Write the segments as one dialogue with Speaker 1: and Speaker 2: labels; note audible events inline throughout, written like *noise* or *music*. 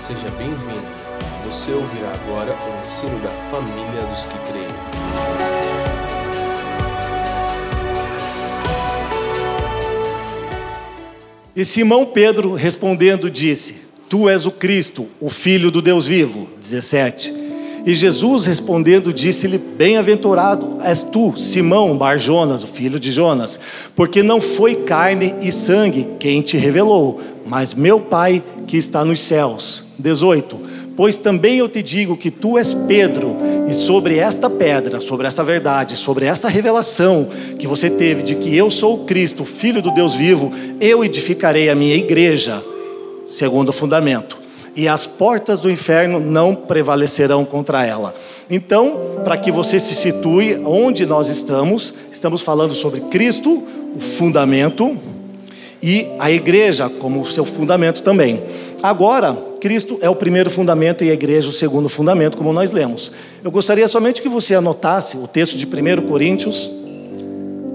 Speaker 1: Seja bem-vindo. Você ouvirá agora o ensino da família dos que creem.
Speaker 2: E Simão Pedro respondendo disse: Tu és o Cristo, o Filho do Deus vivo. 17. E Jesus respondendo disse-lhe: Bem-aventurado és tu, Simão Barjonas, o filho de Jonas, porque não foi carne e sangue quem te revelou, mas meu Pai que está nos céus. 18. Pois também eu te digo que tu és Pedro, e sobre esta pedra, sobre essa verdade, sobre esta revelação que você teve de que eu sou o Cristo, filho do Deus vivo, eu edificarei a minha igreja, segundo o fundamento e as portas do inferno não prevalecerão contra ela. Então, para que você se situe onde nós estamos, estamos falando sobre Cristo, o fundamento, e a igreja como seu fundamento também. Agora, Cristo é o primeiro fundamento e a igreja o segundo fundamento, como nós lemos. Eu gostaria somente que você anotasse o texto de 1 Coríntios,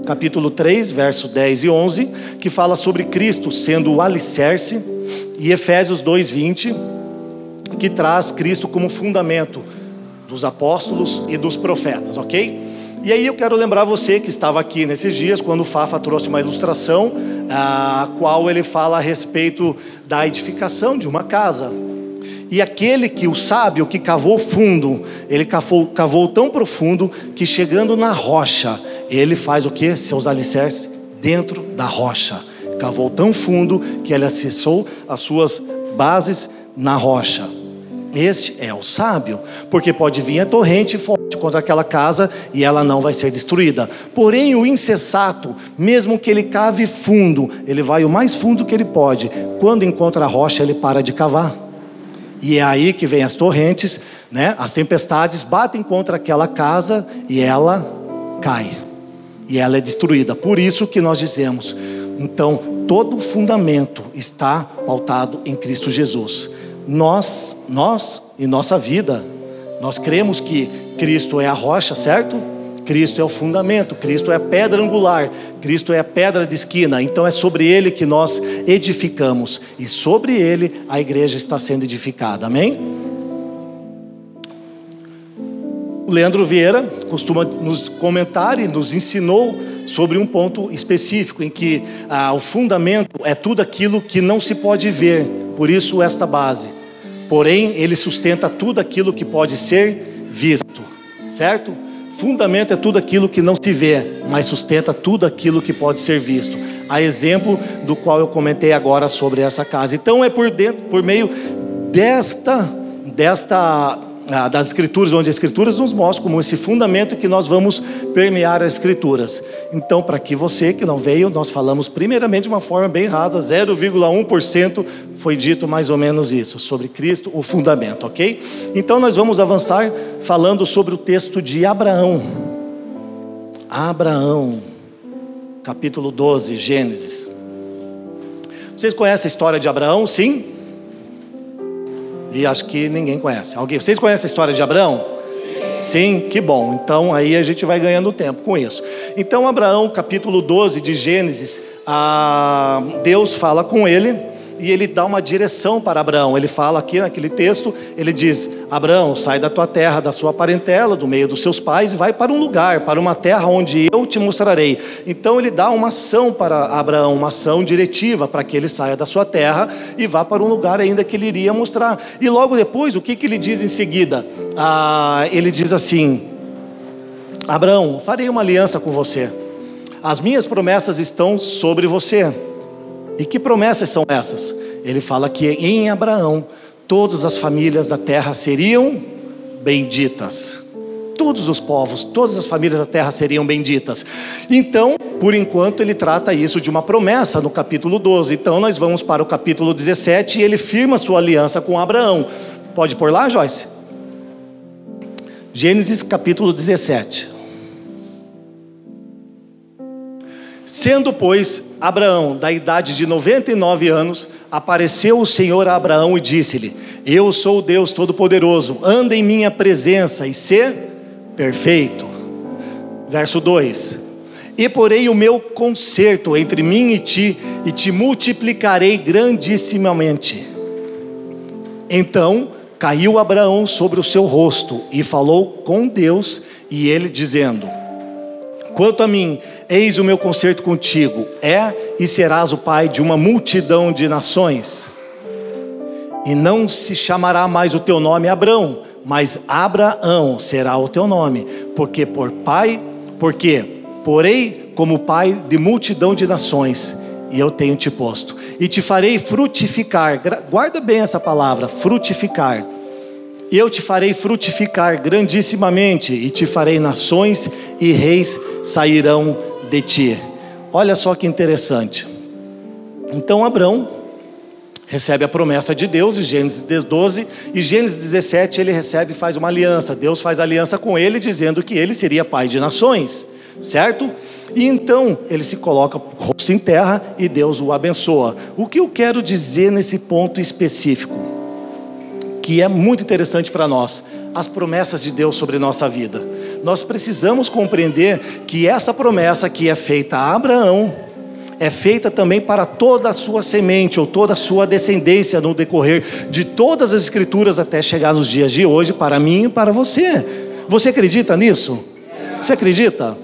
Speaker 2: capítulo 3, verso 10 e 11, que fala sobre Cristo sendo o alicerce, e Efésios 2, 20, que traz Cristo como fundamento dos apóstolos e dos profetas, ok? E aí eu quero lembrar você que estava aqui nesses dias, quando o Fafa trouxe uma ilustração, a qual ele fala a respeito da edificação de uma casa. E aquele que o sábio que cavou fundo, ele cavou, cavou tão profundo que chegando na rocha, ele faz o que? Seus alicerces dentro da rocha. Cavou tão fundo que ele acessou as suas bases na rocha. Este é o sábio, porque pode vir a torrente forte contra aquela casa e ela não vai ser destruída. Porém, o insensato, mesmo que ele cave fundo, ele vai o mais fundo que ele pode. Quando encontra a rocha, ele para de cavar. E é aí que vem as torrentes, né? As tempestades batem contra aquela casa e ela cai. E ela é destruída. Por isso que nós dizemos, então, todo o fundamento está pautado em Cristo Jesus. Nós, nós e nossa vida, nós cremos que Cristo é a rocha, certo? Cristo é o fundamento, Cristo é a pedra angular, Cristo é a pedra de esquina. Então é sobre ele que nós edificamos e sobre ele a igreja está sendo edificada. Amém? O Leandro Vieira costuma nos comentar e nos ensinou sobre um ponto específico em que ah, o fundamento é tudo aquilo que não se pode ver, por isso esta base. Porém, ele sustenta tudo aquilo que pode ser visto, certo? Fundamento é tudo aquilo que não se vê, mas sustenta tudo aquilo que pode ser visto. A exemplo do qual eu comentei agora sobre essa casa. Então é por dentro, por meio desta desta das Escrituras, onde as Escrituras nos mostram como esse fundamento que nós vamos permear as Escrituras. Então, para que você que não veio, nós falamos primeiramente de uma forma bem rasa, 0,1% foi dito mais ou menos isso, sobre Cristo, o fundamento, ok? Então, nós vamos avançar falando sobre o texto de Abraão. Abraão, capítulo 12, Gênesis. Vocês conhecem a história de Abraão? Sim? E acho que ninguém conhece. Alguém? Vocês conhecem a história de Abraão? Sim, que bom. Então aí a gente vai ganhando tempo com isso. Então, Abraão, capítulo 12 de Gênesis, ah, Deus fala com ele e ele dá uma direção para Abraão. Ele fala aqui naquele texto, ele diz: Abraão, sai da tua terra, da sua parentela, do meio dos seus pais e vai para um lugar, para uma terra onde eu te mostrarei. Então ele dá uma ação para Abraão, uma ação diretiva para que ele saia da sua terra e vá para um lugar ainda que ele iria mostrar. E logo depois, o que, que ele diz em seguida? Ah, ele diz assim: Abraão, farei uma aliança com você. As minhas promessas estão sobre você e que promessas são essas? Ele fala que em Abraão todas as famílias da terra seriam benditas. Todos os povos, todas as famílias da terra seriam benditas. Então, por enquanto, ele trata isso de uma promessa no capítulo 12. Então, nós vamos para o capítulo 17 e ele firma sua aliança com Abraão. Pode pôr lá, Joyce? Gênesis capítulo 17. Sendo, pois, Abraão da idade de 99 anos, apareceu o Senhor a Abraão e disse-lhe: Eu sou o Deus Todo-Poderoso, anda em minha presença e sê perfeito. Verso 2: E porei o meu conserto entre mim e ti, e te multiplicarei grandissimamente. Então caiu Abraão sobre o seu rosto e falou com Deus, e ele dizendo: Quanto a mim, eis o meu concerto contigo, é e serás o pai de uma multidão de nações. E não se chamará mais o teu nome Abrão, mas Abraão será o teu nome, porque por pai, porque porei como pai de multidão de nações, e eu tenho te posto, e te farei frutificar. Guarda bem essa palavra, frutificar. Eu te farei frutificar grandissimamente, e te farei nações e reis sairão de ti. Olha só que interessante. Então Abraão recebe a promessa de Deus em Gênesis 12 e Gênesis 17 ele recebe e faz uma aliança. Deus faz aliança com ele dizendo que ele seria pai de nações, certo? E então ele se coloca rosto em terra e Deus o abençoa. O que eu quero dizer nesse ponto específico, que é muito interessante para nós, as promessas de Deus sobre nossa vida. Nós precisamos compreender que essa promessa que é feita a Abraão, é feita também para toda a sua semente ou toda a sua descendência no decorrer de todas as escrituras até chegar nos dias de hoje, para mim e para você. Você acredita nisso? Você acredita?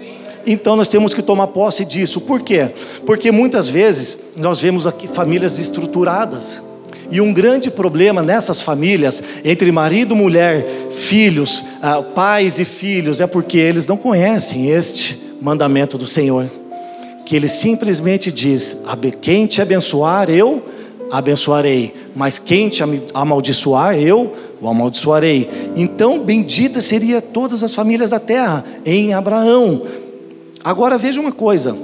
Speaker 2: Então nós temos que tomar posse disso. Por quê? Porque muitas vezes nós vemos aqui famílias estruturadas. E um grande problema nessas famílias, entre marido, mulher, filhos, ah, pais e filhos, é porque eles não conhecem este mandamento do Senhor que ele simplesmente diz: quem te abençoar, eu abençoarei, mas quem te amaldiçoar, eu o amaldiçoarei. Então, bendita seria todas as famílias da terra em Abraão. Agora veja uma coisa.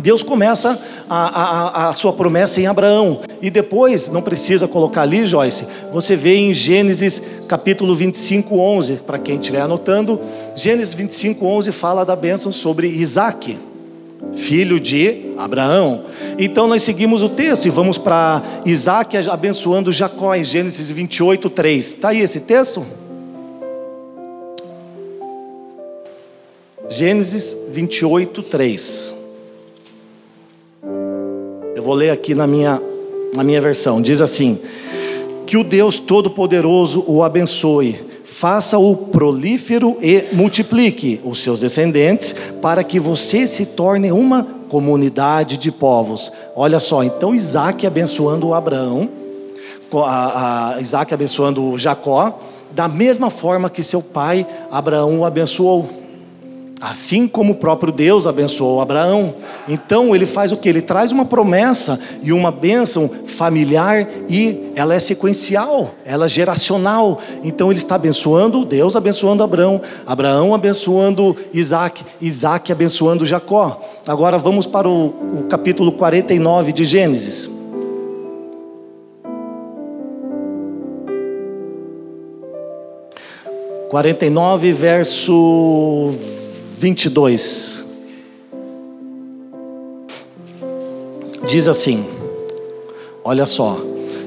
Speaker 2: Deus começa a, a, a, sua promessa em Abraão, e depois, não precisa colocar ali, Joyce, você vê em Gênesis capítulo 25, 11, para quem estiver anotando, Gênesis 25, 11 fala da bênção sobre Isaac filho de Abraão. Então nós seguimos o texto e vamos para Isaac abençoando Jacó em Gênesis 28, 3. Está aí esse texto? Gênesis 28, 3. Vou ler aqui na minha, na minha versão. Diz assim: Que o Deus Todo-Poderoso o abençoe faça-o prolífero e multiplique os seus descendentes, para que você se torne uma comunidade de povos. Olha só, então Isaac abençoando Abraão, a, a Isaac abençoando Jacó, da mesma forma que seu pai Abraão o abençoou. Assim como o próprio Deus abençoou Abraão. Então ele faz o que? Ele traz uma promessa e uma bênção familiar e ela é sequencial, ela é geracional. Então ele está abençoando Deus, abençoando Abraão, Abraão abençoando Isaac, Isaac abençoando Jacó. Agora vamos para o, o capítulo 49 de Gênesis. Quarenta e nove, verso 22. Diz assim: Olha só,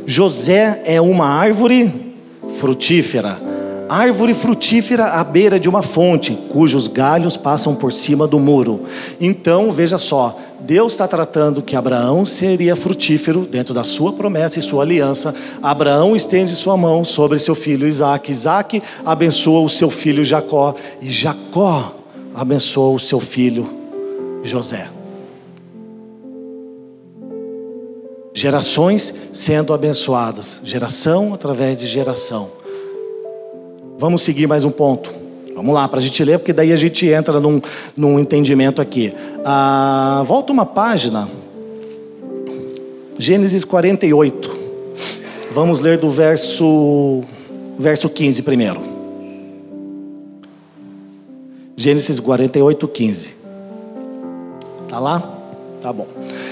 Speaker 2: José é uma árvore frutífera, árvore frutífera à beira de uma fonte, cujos galhos passam por cima do muro. Então, veja só, Deus está tratando que Abraão seria frutífero dentro da sua promessa e sua aliança. Abraão estende sua mão sobre seu filho Isaac. Isaac abençoa o seu filho Jacó. E Jacó abençoou o seu filho José. Gerações sendo abençoadas, geração através de geração. Vamos seguir mais um ponto. Vamos lá, para a gente ler, porque daí a gente entra num, num entendimento aqui. Ah, volta uma página, Gênesis 48. Vamos ler do verso, verso 15 primeiro. Gênesis 48, 15. Está lá? Tá bom.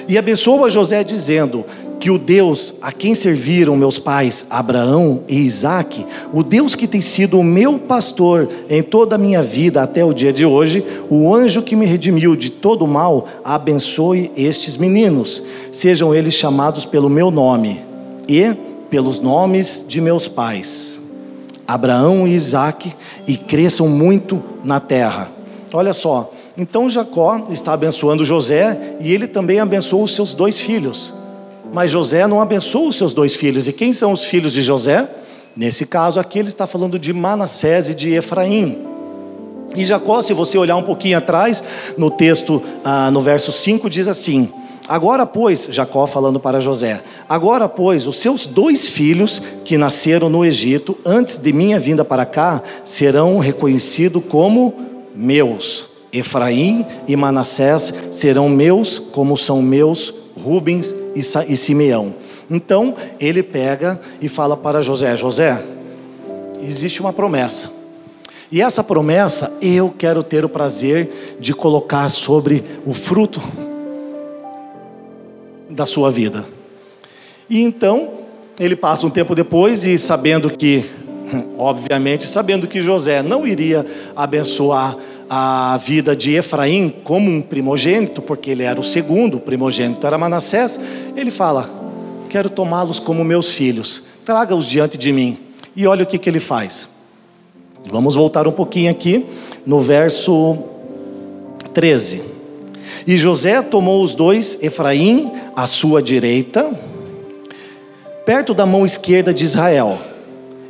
Speaker 2: E abençoa José dizendo que o Deus a quem serviram meus pais Abraão e Isaque, o Deus que tem sido o meu pastor em toda a minha vida até o dia de hoje, o anjo que me redimiu de todo o mal, abençoe estes meninos, sejam eles chamados pelo meu nome e pelos nomes de meus pais. Abraão e Isaac e cresçam muito na terra. Olha só, então Jacó está abençoando José e ele também abençoou os seus dois filhos, Mas José não abençoa os seus dois filhos. E quem são os filhos de José? Nesse caso aqui, ele está falando de Manassés e de Efraim. E Jacó, se você olhar um pouquinho atrás, no texto, ah, no verso 5, diz assim: Agora, pois, Jacó falando para José: Agora, pois, os seus dois filhos que nasceram no Egito, antes de minha vinda para cá, serão reconhecidos como meus. Efraim e Manassés serão meus, como são meus Rubens e Simeão. Então, ele pega e fala para José: José, existe uma promessa. E essa promessa eu quero ter o prazer de colocar sobre o fruto da sua vida. E então, ele passa um tempo depois e sabendo que, *laughs* obviamente, sabendo que José não iria abençoar a vida de Efraim como um primogênito, porque ele era o segundo, o primogênito era Manassés, ele fala: Quero tomá-los como meus filhos, traga-os diante de mim. E olha o que, que ele faz. Vamos voltar um pouquinho aqui no verso 13. E José tomou os dois, Efraim à sua direita, perto da mão esquerda de Israel,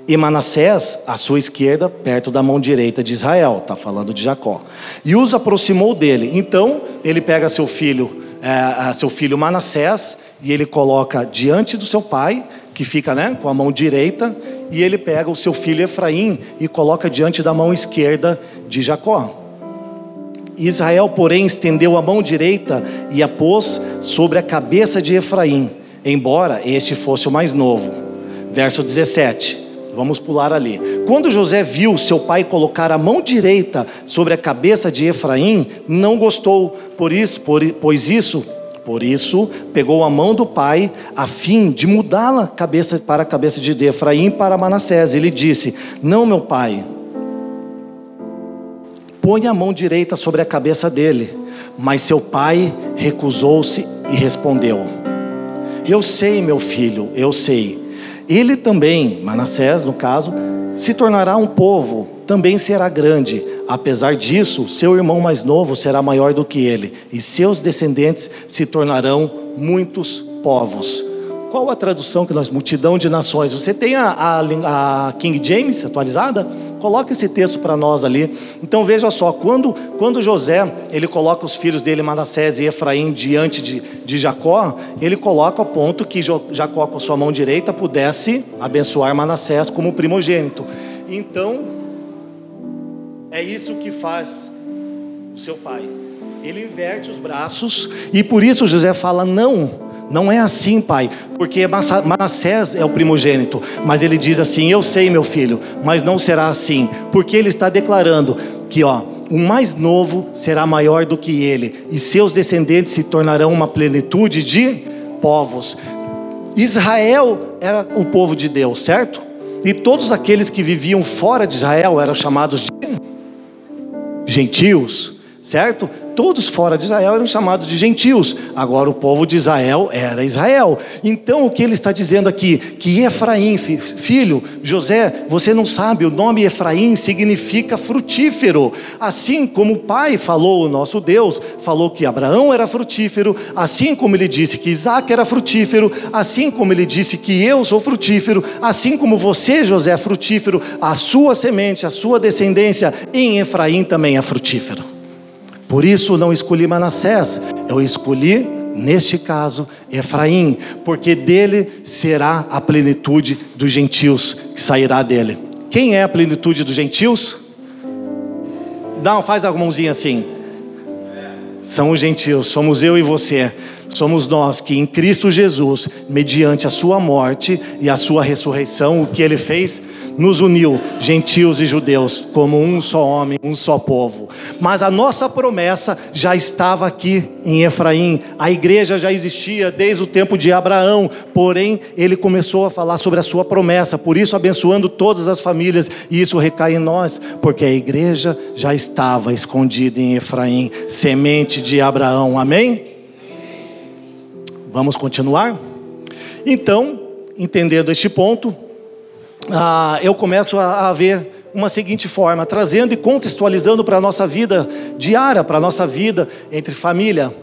Speaker 2: e Manassés à sua esquerda, perto da mão direita de Israel, está falando de Jacó. E os aproximou dele. Então ele pega seu filho, é, seu filho Manassés, e ele coloca diante do seu pai, que fica né, com a mão direita, e ele pega o seu filho Efraim e coloca diante da mão esquerda de Jacó. Israel, porém, estendeu a mão direita e a pôs sobre a cabeça de Efraim, embora este fosse o mais novo. Verso 17. Vamos pular ali. Quando José viu seu pai colocar a mão direita sobre a cabeça de Efraim, não gostou, por isso, por, pois isso, por isso, pegou a mão do pai a fim de mudá-la cabeça para a cabeça de Efraim para Manassés. Ele disse: Não, meu pai, põe a mão direita sobre a cabeça dele. Mas seu pai recusou-se e respondeu: Eu sei, meu filho, eu sei ele também, Manassés no caso, se tornará um povo, também será grande. Apesar disso, seu irmão mais novo será maior do que ele, e seus descendentes se tornarão muitos povos. Qual a tradução que nós, multidão de nações? Você tem a, a, a King James atualizada? Coloca esse texto para nós ali. Então veja só, quando, quando José ele coloca os filhos dele, Manassés e Efraim, diante de, de Jacó, ele coloca ao ponto que Jacó, com sua mão direita, pudesse abençoar Manassés como primogênito. Então, é isso que faz o seu pai. Ele inverte os braços e por isso José fala: não não é assim, pai, porque Manassés é o primogênito, mas ele diz assim: Eu sei, meu filho, mas não será assim, porque ele está declarando que, ó, o mais novo será maior do que ele, e seus descendentes se tornarão uma plenitude de povos. Israel era o povo de Deus, certo? E todos aqueles que viviam fora de Israel eram chamados de gentios certo? Todos fora de Israel eram chamados de gentios. Agora o povo de Israel era Israel. Então o que ele está dizendo aqui? Que Efraim, filho, José, você não sabe, o nome Efraim significa frutífero. Assim como o pai falou, o nosso Deus, falou que Abraão era frutífero, assim como ele disse que Isaac era frutífero, assim como ele disse que eu sou frutífero, assim como você, José, é frutífero, a sua semente, a sua descendência em Efraim também é frutífero. Por isso não escolhi Manassés, eu escolhi, neste caso, Efraim, porque dele será a plenitude dos gentios que sairá dele. Quem é a plenitude dos gentios? Dá, faz a mãozinha assim. São os gentios, somos eu e você. Somos nós que em Cristo Jesus, mediante a sua morte e a sua ressurreição, o que ele fez? Nos uniu, gentios e judeus, como um só homem, um só povo. Mas a nossa promessa já estava aqui em Efraim, a igreja já existia desde o tempo de Abraão, porém ele começou a falar sobre a sua promessa, por isso abençoando todas as famílias, e isso recai em nós, porque a igreja já estava escondida em Efraim, semente de Abraão, amém? Vamos continuar? Então, entendendo este ponto, ah, eu começo a, a ver uma seguinte forma, trazendo e contextualizando para a nossa vida diária, para a nossa vida entre família.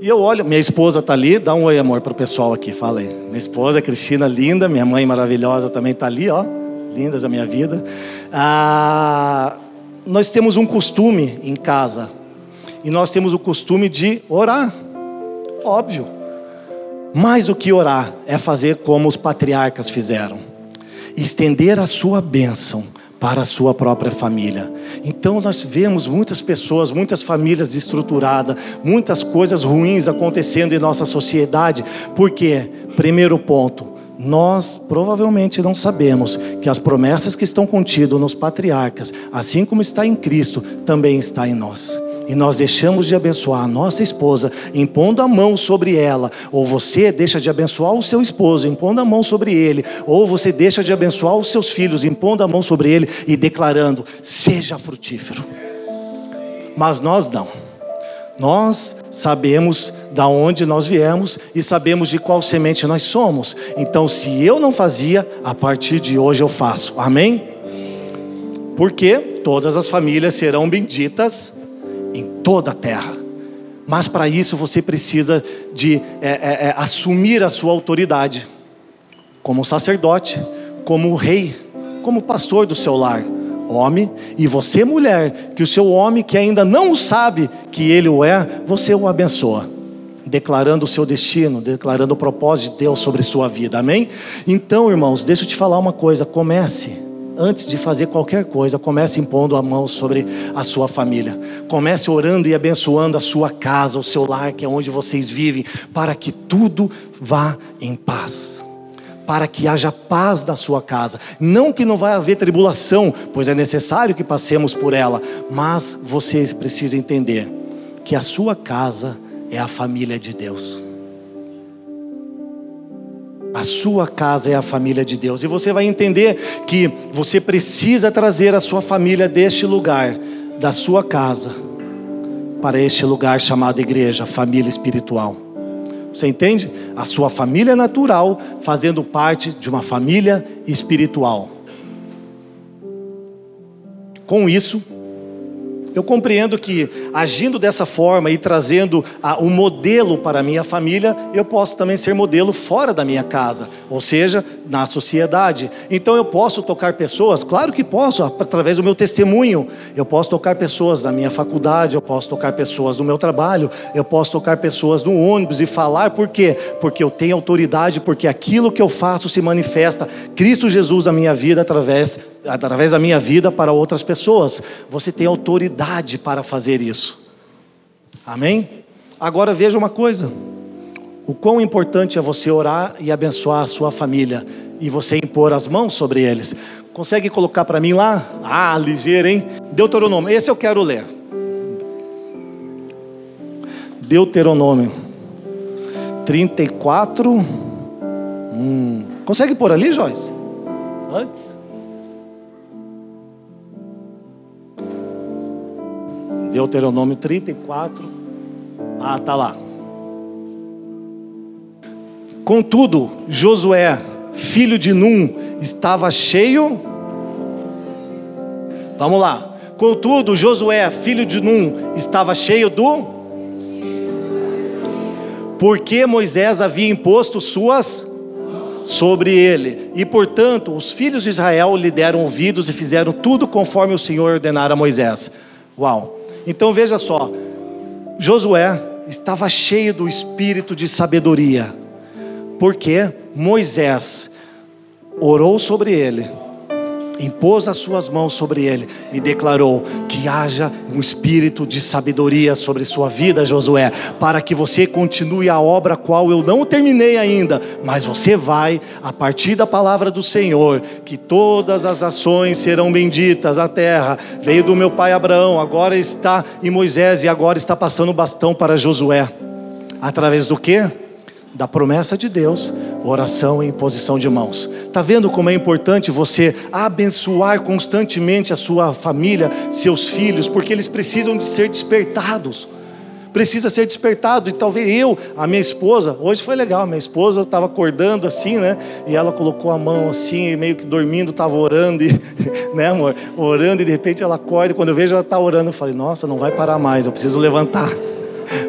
Speaker 2: E eu olho, minha esposa está ali, dá um oi amor para o pessoal aqui, fala aí. Minha esposa, Cristina, linda, minha mãe maravilhosa também está ali, ó, lindas a minha vida. Ah, nós temos um costume em casa, e nós temos o costume de orar, óbvio. Mais do que orar, é fazer como os patriarcas fizeram: estender a sua bênção para a sua própria família. Então nós vemos muitas pessoas, muitas famílias destruturadas, muitas coisas ruins acontecendo em nossa sociedade, porque, primeiro ponto, nós provavelmente não sabemos que as promessas que estão contidas nos patriarcas, assim como está em Cristo, também está em nós e nós deixamos de abençoar a nossa esposa, impondo a mão sobre ela, ou você deixa de abençoar o seu esposo, impondo a mão sobre ele, ou você deixa de abençoar os seus filhos, impondo a mão sobre ele e declarando: seja frutífero. Mas nós não. Nós sabemos da onde nós viemos e sabemos de qual semente nós somos. Então, se eu não fazia, a partir de hoje eu faço. Amém? Porque todas as famílias serão benditas em toda a terra. Mas para isso você precisa de é, é, é, assumir a sua autoridade como sacerdote, como rei, como pastor do seu lar, homem, e você mulher, que o seu homem que ainda não sabe que ele o é, você o abençoa declarando o seu destino, declarando o propósito de Deus sobre sua vida, amém? Então, irmãos, deixa eu te falar uma coisa: comece antes de fazer qualquer coisa, comece impondo a mão sobre a sua família. Comece orando e abençoando a sua casa, o seu lar, que é onde vocês vivem, para que tudo vá em paz. Para que haja paz na sua casa. Não que não vai haver tribulação, pois é necessário que passemos por ela, mas vocês precisam entender que a sua casa é a família de Deus. A sua casa é a família de Deus. E você vai entender que você precisa trazer a sua família deste lugar, da sua casa, para este lugar chamado igreja, família espiritual. Você entende? A sua família natural fazendo parte de uma família espiritual. Com isso, eu compreendo que agindo dessa forma e trazendo o um modelo para a minha família, eu posso também ser modelo fora da minha casa, ou seja, na sociedade. Então eu posso tocar pessoas, claro que posso, através do meu testemunho. Eu posso tocar pessoas na minha faculdade, eu posso tocar pessoas no meu trabalho, eu posso tocar pessoas no ônibus e falar por quê? Porque eu tenho autoridade, porque aquilo que eu faço se manifesta Cristo Jesus na minha vida através através da minha vida para outras pessoas. Você tem autoridade para fazer isso. Amém? Agora veja uma coisa: o quão importante é você orar e abençoar a sua família e você impor as mãos sobre eles. Consegue colocar para mim lá? Ah, ligeiro, hein? Deuteronômio, esse eu quero ler. Deuteronômio 34. Hum. Consegue pôr ali, Joyce? Antes? Deuteronômio 34. Ah, tá lá. Contudo, Josué, filho de Num, estava cheio. Vamos lá. Contudo, Josué, filho de Num, estava cheio do. Porque Moisés havia imposto suas sobre ele. E portanto, os filhos de Israel lhe deram ouvidos e fizeram tudo conforme o Senhor ordenara a Moisés. Uau! Então veja só, Josué estava cheio do espírito de sabedoria, porque Moisés orou sobre ele impôs as suas mãos sobre ele e declarou que haja um espírito de sabedoria sobre sua vida, Josué, para que você continue a obra qual eu não terminei ainda, mas você vai a partir da palavra do Senhor, que todas as ações serão benditas, a terra veio do meu pai Abraão, agora está em Moisés e agora está passando o bastão para Josué. Através do que? Da promessa de Deus, oração e imposição de mãos. Está vendo como é importante você abençoar constantemente a sua família, seus filhos, porque eles precisam de ser despertados. Precisa ser despertado, e talvez eu, a minha esposa, hoje foi legal, minha esposa estava acordando assim, né? E ela colocou a mão assim, meio que dormindo, estava orando, e, *laughs* né, amor? Orando, e de repente ela acorda, e quando eu vejo ela está orando, eu falei, nossa, não vai parar mais, eu preciso levantar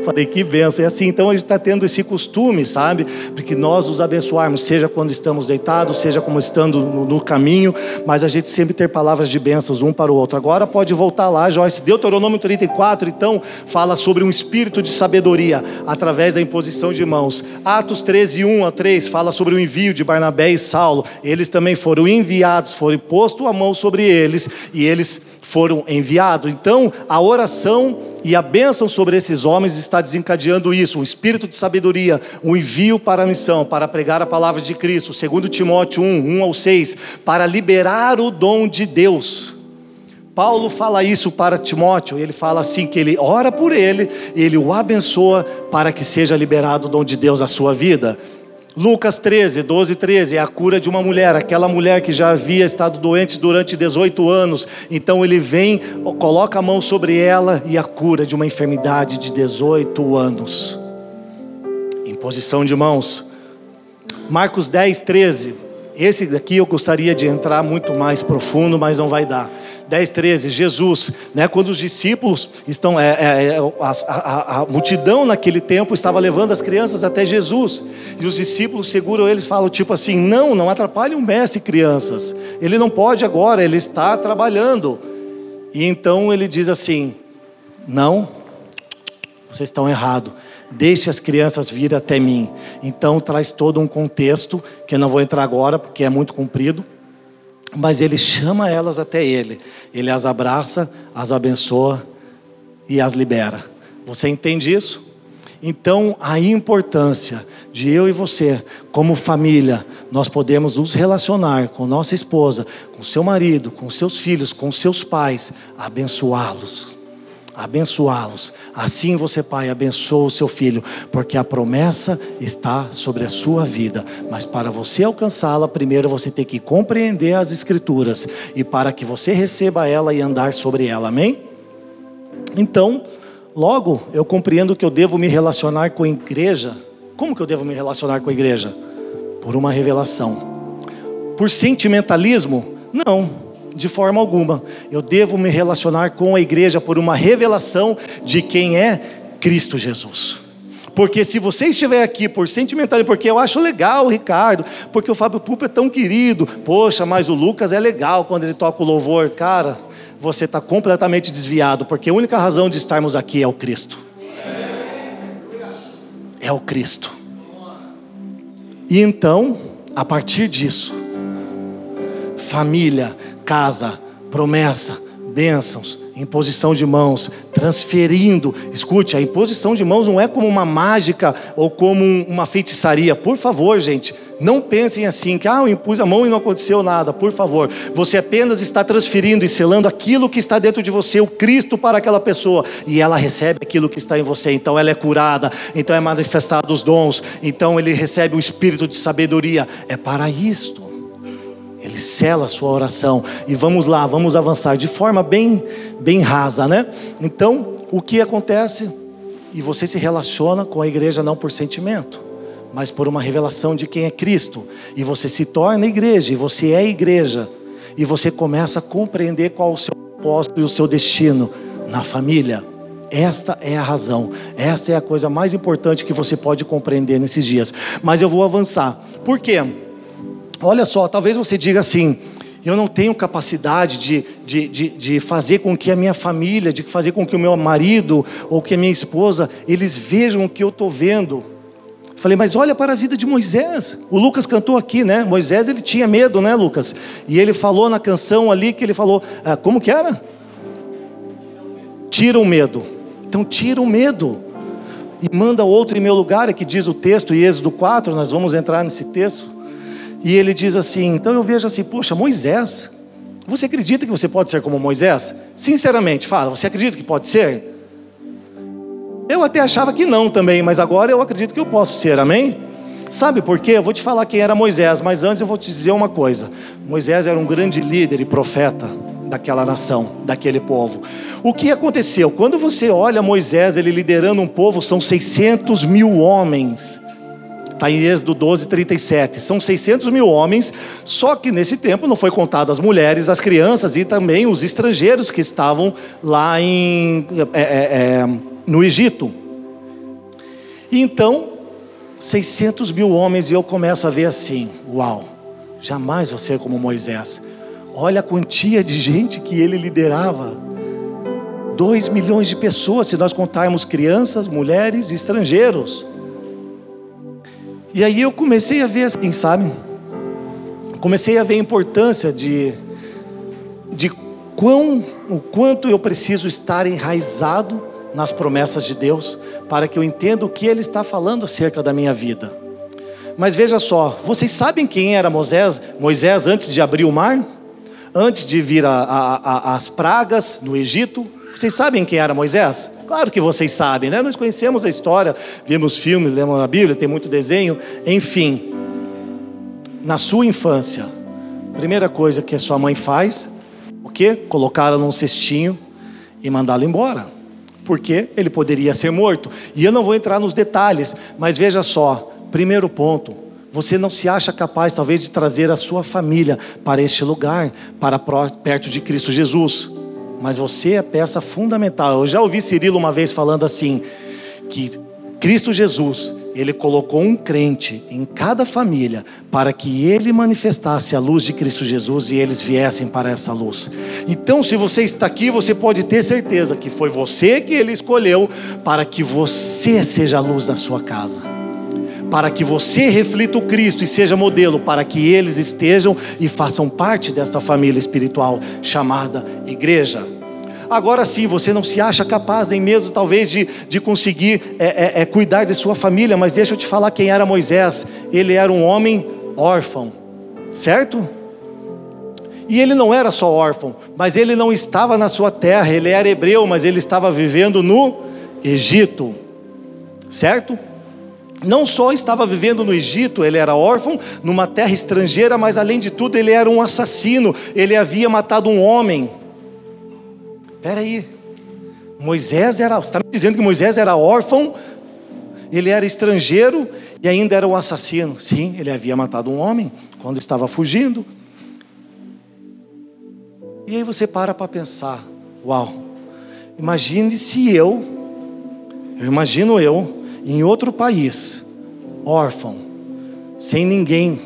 Speaker 2: Falei, que benção. E assim, então a gente está tendo esse costume, sabe? Porque nós nos abençoarmos, seja quando estamos deitados, seja como estando no, no caminho, mas a gente sempre ter palavras de bênçãos um para o outro. Agora pode voltar lá, Joyce. Deuteronômio 34, então, fala sobre um espírito de sabedoria através da imposição de mãos. Atos 13, 1 a 3 fala sobre o envio de Barnabé e Saulo. Eles também foram enviados, foram posto a mão sobre eles e eles foram enviados. Então, a oração e a bênção sobre esses homens está desencadeando isso, um espírito de sabedoria, um envio para a missão, para pregar a palavra de Cristo, segundo Timóteo 1, 1 ao 6, para liberar o dom de Deus. Paulo fala isso para Timóteo, ele fala assim que ele ora por ele, ele o abençoa para que seja liberado o dom de Deus na sua vida. Lucas 13, 12 13, é a cura de uma mulher, aquela mulher que já havia estado doente durante 18 anos. Então ele vem, coloca a mão sobre ela e a cura de uma enfermidade de 18 anos. Imposição de mãos. Marcos 10, 13. Esse daqui eu gostaria de entrar muito mais profundo, mas não vai dar. 10, 13, Jesus, né, quando os discípulos estão, é, é, é a, a, a, multidão naquele tempo estava levando as crianças até Jesus, e os discípulos seguram eles, falam tipo assim: não, não atrapalhe o mestre, crianças, ele não pode agora, ele está trabalhando. E então ele diz assim: não, vocês estão errados. Deixe as crianças vir até mim. Então traz todo um contexto que eu não vou entrar agora porque é muito comprido mas ele chama elas até ele. Ele as abraça, as abençoa e as libera. Você entende isso? Então, a importância de eu e você, como família, nós podemos nos relacionar com nossa esposa, com seu marido, com seus filhos, com seus pais, abençoá-los abençoá-los. Assim você, pai, abençoa o seu filho, porque a promessa está sobre a sua vida. Mas para você alcançá-la, primeiro você tem que compreender as Escrituras e para que você receba ela e andar sobre ela. Amém? Então, logo eu compreendo que eu devo me relacionar com a igreja. Como que eu devo me relacionar com a igreja? Por uma revelação. Por sentimentalismo? Não de forma alguma. Eu devo me relacionar com a igreja por uma revelação de quem é Cristo Jesus. Porque se você estiver aqui por sentimentalismo, porque eu acho legal o Ricardo, porque o Fábio Pupo é tão querido, poxa, mas o Lucas é legal quando ele toca o louvor, cara, você está completamente desviado, porque a única razão de estarmos aqui é o Cristo. É o Cristo. E então, a partir disso, família, casa, promessa, bênçãos, imposição de mãos, transferindo. Escute, a imposição de mãos não é como uma mágica ou como uma feitiçaria. Por favor, gente, não pensem assim, que ah, eu impus a mão e não aconteceu nada. Por favor, você apenas está transferindo e selando aquilo que está dentro de você, o Cristo para aquela pessoa, e ela recebe aquilo que está em você. Então ela é curada, então é manifestado os dons, então ele recebe o espírito de sabedoria. É para isto. Ele sela a sua oração. E vamos lá, vamos avançar de forma bem, bem rasa, né? Então, o que acontece? E você se relaciona com a igreja não por sentimento, mas por uma revelação de quem é Cristo. E você se torna igreja, e você é igreja. E você começa a compreender qual o seu propósito e o seu destino na família. Esta é a razão, esta é a coisa mais importante que você pode compreender nesses dias. Mas eu vou avançar. Por quê? Olha só, talvez você diga assim: eu não tenho capacidade de, de, de, de, fazer com que a minha família, de fazer com que o meu marido ou que a minha esposa, eles vejam o que eu estou vendo. Falei, mas olha para a vida de Moisés. O Lucas cantou aqui, né? Moisés ele tinha medo, né, Lucas? E ele falou na canção ali que ele falou, ah, como que era? Tira o medo. Então tira o medo. E manda outro em meu lugar, é que diz o texto, em Êxodo 4, nós vamos entrar nesse texto. E ele diz assim: então eu vejo assim, poxa, Moisés, você acredita que você pode ser como Moisés? Sinceramente, fala, você acredita que pode ser? Eu até achava que não também, mas agora eu acredito que eu posso ser, amém? Sabe por quê? Eu vou te falar quem era Moisés, mas antes eu vou te dizer uma coisa: Moisés era um grande líder e profeta daquela nação, daquele povo. O que aconteceu? Quando você olha Moisés, ele liderando um povo, são 600 mil homens Está em Êxodo 12, 37. São 600 mil homens, só que nesse tempo não foi contado as mulheres, as crianças e também os estrangeiros que estavam lá em, é, é, é no Egito. Então, 600 mil homens, e eu começo a ver assim: uau, jamais você é como Moisés. Olha a quantia de gente que ele liderava. 2 milhões de pessoas, se nós contarmos crianças, mulheres e estrangeiros. E aí eu comecei a ver assim, sabe? Comecei a ver a importância de, de quão, o quanto eu preciso estar enraizado nas promessas de Deus, para que eu entenda o que Ele está falando acerca da minha vida. Mas veja só, vocês sabem quem era Moisés, Moisés antes de abrir o mar? Antes de vir a, a, a, as pragas no Egito? Vocês sabem quem era Moisés? Claro que vocês sabem, né? Nós conhecemos a história, vimos filmes, lemos a Bíblia, tem muito desenho, enfim. Na sua infância, primeira coisa que a sua mãe faz, o quê? Colocá-la num cestinho e mandá-la embora porque ele poderia ser morto. E eu não vou entrar nos detalhes, mas veja só: primeiro ponto, você não se acha capaz, talvez, de trazer a sua família para este lugar, para perto de Cristo Jesus. Mas você é peça fundamental. Eu já ouvi Cirilo uma vez falando assim: que Cristo Jesus ele colocou um crente em cada família para que ele manifestasse a luz de Cristo Jesus e eles viessem para essa luz. Então, se você está aqui, você pode ter certeza que foi você que ele escolheu para que você seja a luz da sua casa. Para que você reflita o Cristo e seja modelo, para que eles estejam e façam parte desta família espiritual chamada igreja. Agora sim, você não se acha capaz nem mesmo talvez de, de conseguir é, é, é, cuidar de sua família, mas deixa eu te falar quem era Moisés. Ele era um homem órfão, certo? E ele não era só órfão, mas ele não estava na sua terra, ele era hebreu, mas ele estava vivendo no Egito, certo? Não só estava vivendo no Egito, ele era órfão, numa terra estrangeira, mas além de tudo, ele era um assassino, ele havia matado um homem. Espera aí, Moisés era, você está me dizendo que Moisés era órfão, ele era estrangeiro e ainda era um assassino. Sim, ele havia matado um homem quando estava fugindo. E aí você para para pensar: uau, imagine se eu, eu imagino eu, em outro país, órfão, sem ninguém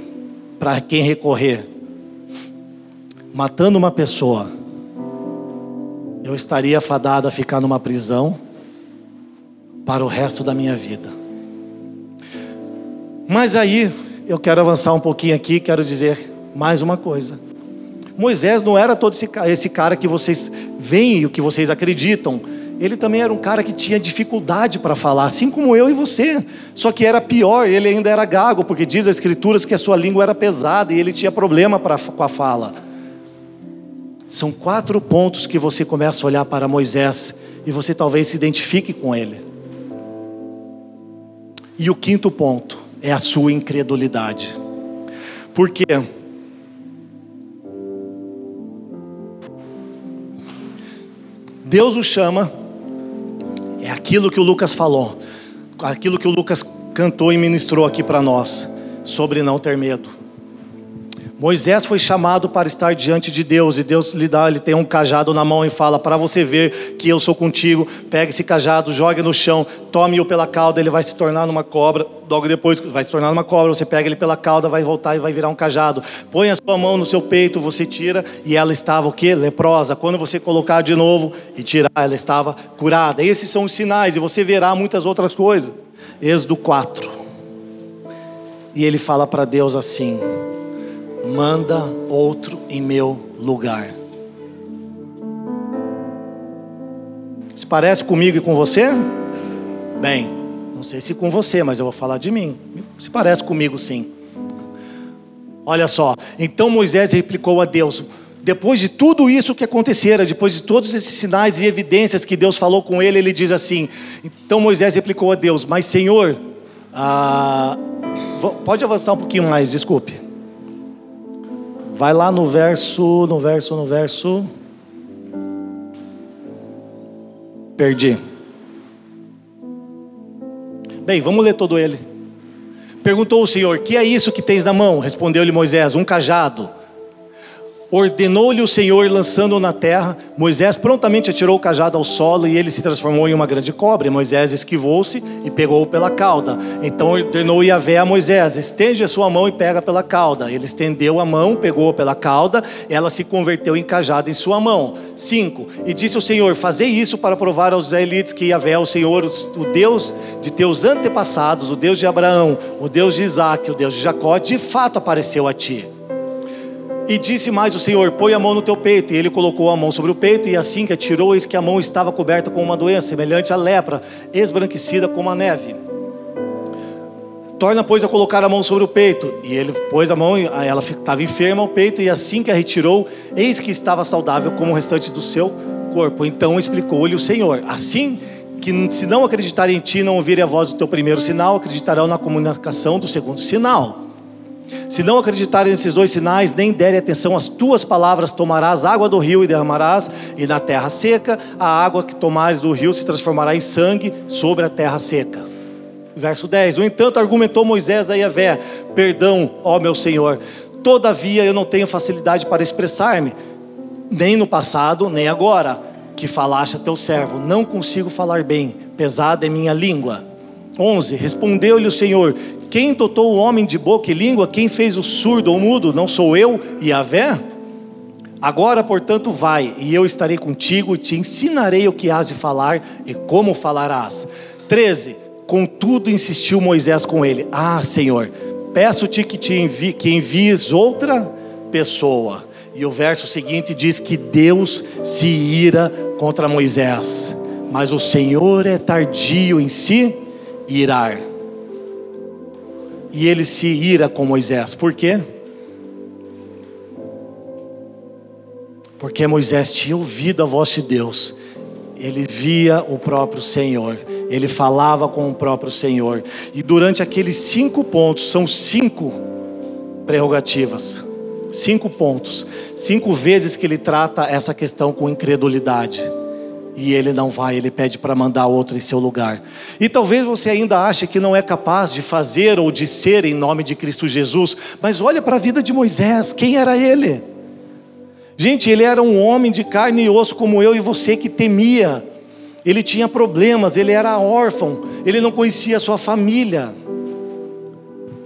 Speaker 2: para quem recorrer, matando uma pessoa eu estaria fadado a ficar numa prisão para o resto da minha vida. Mas aí, eu quero avançar um pouquinho aqui, quero dizer mais uma coisa. Moisés não era todo esse, cara que vocês veem e o que vocês acreditam. Ele também era um cara que tinha dificuldade para falar, assim como eu e você. Só que era pior, ele ainda era gago, porque diz as escrituras que a sua língua era pesada e ele tinha problema pra, com a fala. São quatro pontos que você começa a olhar para Moisés e você talvez se identifique com ele. E o quinto ponto é a sua incredulidade. Porque Deus o chama, é aquilo que o Lucas falou, aquilo que o Lucas cantou e ministrou aqui para nós, sobre não ter medo. Moisés foi chamado para estar diante de Deus e Deus lhe dá, ele tem um cajado na mão e fala: "Para você ver que eu sou contigo, pega esse cajado, jogue no chão, tome-o pela cauda, ele vai se tornar numa cobra. Logo depois vai se tornar uma cobra, você pega ele pela cauda, vai voltar e vai virar um cajado. Põe a sua mão no seu peito, você tira e ela estava o quê? Leprosa. Quando você colocar de novo e tirar, ela estava curada. Esses são os sinais e você verá muitas outras coisas. Êxodo 4. E ele fala para Deus assim: manda outro em meu lugar. Se parece comigo e com você? Bem, não sei se com você, mas eu vou falar de mim. Se parece comigo, sim. Olha só, então Moisés replicou a Deus: depois de tudo isso que acontecera, depois de todos esses sinais e evidências que Deus falou com ele, ele diz assim: então Moisés replicou a Deus: Mas Senhor, ah, pode avançar um pouquinho mais, desculpe. Vai lá no verso, no verso, no verso. Perdi. Bem, vamos ler todo ele. Perguntou o Senhor: Que é isso que tens na mão? Respondeu-lhe Moisés: Um cajado. Ordenou-lhe o Senhor, lançando-o na terra. Moisés prontamente atirou o cajado ao solo e ele se transformou em uma grande cobra. Moisés esquivou-se e pegou-o pela cauda. Então ordenou Yahvé a Moisés: estende a sua mão e pega pela cauda. Ele estendeu a mão, pegou pela cauda, ela se converteu em cajado em sua mão. 5. E disse o Senhor: Fazei isso para provar aos israelitas que Yahvé é o Senhor, o Deus de teus antepassados, o Deus de Abraão, o Deus de Isaac, o Deus de Jacó, de fato apareceu a ti. E disse mais o Senhor: Põe a mão no teu peito. E ele colocou a mão sobre o peito, e assim que atirou, eis que a mão estava coberta com uma doença, semelhante à lepra, esbranquecida como a neve. Torna, pois, a colocar a mão sobre o peito. E ele pôs a mão, ela estava enferma ao peito, e assim que a retirou, eis que estava saudável como o restante do seu corpo. Então explicou-lhe o Senhor: Assim que se não acreditarem em ti, não ouvirem a voz do teu primeiro sinal, acreditarão na comunicação do segundo sinal. Se não acreditarem nesses dois sinais, nem derem atenção às tuas palavras, tomarás água do rio e derramarás, e na terra seca, a água que tomares do rio se transformará em sangue sobre a terra seca. Verso 10: No entanto, argumentou Moisés a Yahvé: Perdão, ó meu Senhor, todavia eu não tenho facilidade para expressar-me, nem no passado, nem agora, que falaste a teu servo, não consigo falar bem, pesada é minha língua. 11: Respondeu-lhe o Senhor: Quem dotou o homem de boca e língua? Quem fez o surdo ou mudo? Não sou eu e a vé? Agora, portanto, vai, e eu estarei contigo e te ensinarei o que has de falar e como falarás. 13: Contudo, insistiu Moisés com ele: Ah, Senhor, peço-te que, te envie, que envies outra pessoa. E o verso seguinte diz que Deus se ira contra Moisés, mas o Senhor é tardio em si irar. E ele se ira com Moisés. Por quê? Porque Moisés tinha ouvido a voz de Deus. Ele via o próprio Senhor. Ele falava com o próprio Senhor. E durante aqueles cinco pontos, são cinco prerrogativas. Cinco pontos. Cinco vezes que ele trata essa questão com incredulidade e ele não vai, ele pede para mandar outro em seu lugar. E talvez você ainda ache que não é capaz de fazer ou de ser em nome de Cristo Jesus, mas olha para a vida de Moisés, quem era ele? Gente, ele era um homem de carne e osso como eu e você que temia. Ele tinha problemas, ele era órfão, ele não conhecia a sua família.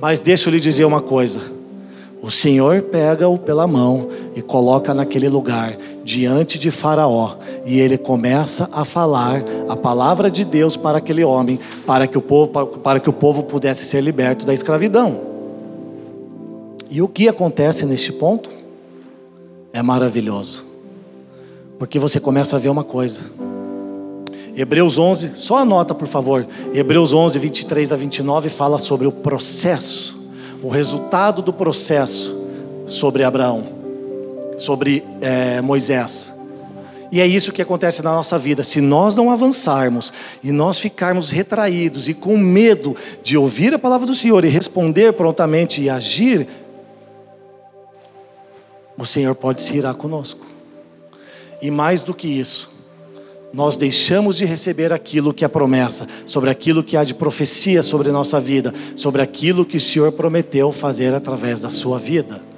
Speaker 2: Mas deixa eu lhe dizer uma coisa: o Senhor pega-o pela mão e coloca naquele lugar, diante de Faraó, e ele começa a falar a palavra de Deus para aquele homem, para que o povo, para que o povo pudesse ser liberto da escravidão. E o que acontece neste ponto é maravilhoso, porque você começa a ver uma coisa. Hebreus 11, só anota por favor, Hebreus 11, 23 a 29 fala sobre o processo o resultado do processo sobre Abraão, sobre é, Moisés. E é isso que acontece na nossa vida. Se nós não avançarmos e nós ficarmos retraídos e com medo de ouvir a palavra do Senhor e responder prontamente e agir, o Senhor pode se irar conosco. E mais do que isso, nós deixamos de receber aquilo que é promessa, sobre aquilo que há de profecia sobre nossa vida, sobre aquilo que o Senhor prometeu fazer através da sua vida.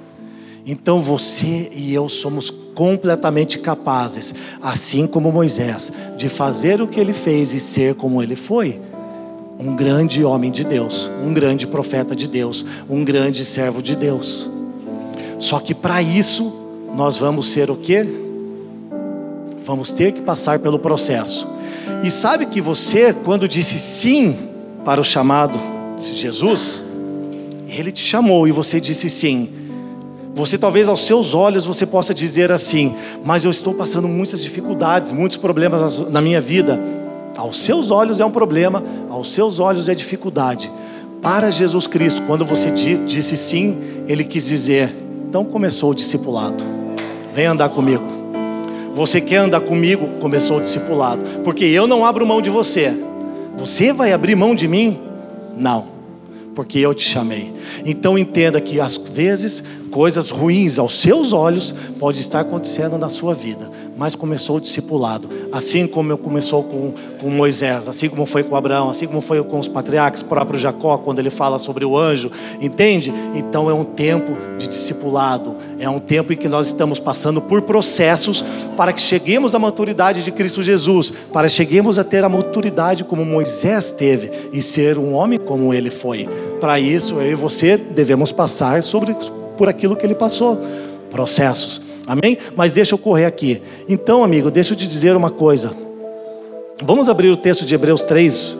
Speaker 2: Então você e eu somos completamente capazes, assim como Moisés, de fazer o que ele fez e ser como ele foi. Um grande homem de Deus, um grande profeta de Deus, um grande servo de Deus. Só que para isso, nós vamos ser o quê? Vamos ter que passar pelo processo. E sabe que você, quando disse sim para o chamado de Jesus, ele te chamou e você disse sim. Você talvez aos seus olhos você possa dizer assim, mas eu estou passando muitas dificuldades, muitos problemas na minha vida. Aos seus olhos é um problema, aos seus olhos é dificuldade. Para Jesus Cristo, quando você disse sim, ele quis dizer, então começou o discipulado. Vem andar comigo. Você quer andar comigo? Começou o discipulado. Porque eu não abro mão de você. Você vai abrir mão de mim? Não. Porque eu te chamei. Então entenda que às vezes coisas ruins aos seus olhos pode estar acontecendo na sua vida, mas começou o discipulado, assim como começou com, com Moisés, assim como foi com Abraão, assim como foi com os patriarcas, próprio Jacó, quando ele fala sobre o anjo, entende? Então é um tempo de discipulado, é um tempo em que nós estamos passando por processos para que cheguemos à maturidade de Cristo Jesus, para cheguemos a ter a maturidade como Moisés teve e ser um homem como ele foi. Para isso, eu e você devemos passar sobre por aquilo que ele passou, processos. Amém? Mas deixa eu correr aqui. Então, amigo, deixa eu te dizer uma coisa. Vamos abrir o texto de Hebreus 3,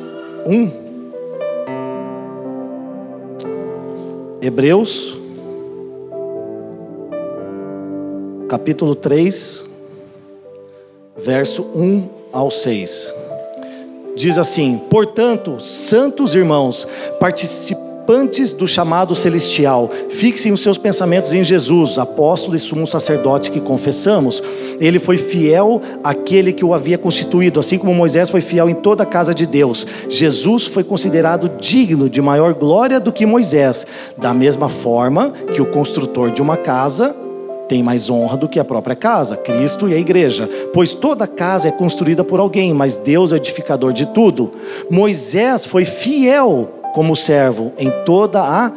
Speaker 2: 1. Hebreus, capítulo 3, verso 1 ao 6. Diz assim: Portanto, santos irmãos, participem participantes do chamado celestial. Fixem os seus pensamentos em Jesus, apóstolo e sumo sacerdote que confessamos. Ele foi fiel àquele que o havia constituído, assim como Moisés foi fiel em toda a casa de Deus. Jesus foi considerado digno de maior glória do que Moisés, da mesma forma que o construtor de uma casa tem mais honra do que a própria casa, Cristo e a igreja, pois toda casa é construída por alguém, mas Deus é edificador de tudo. Moisés foi fiel como servo em toda a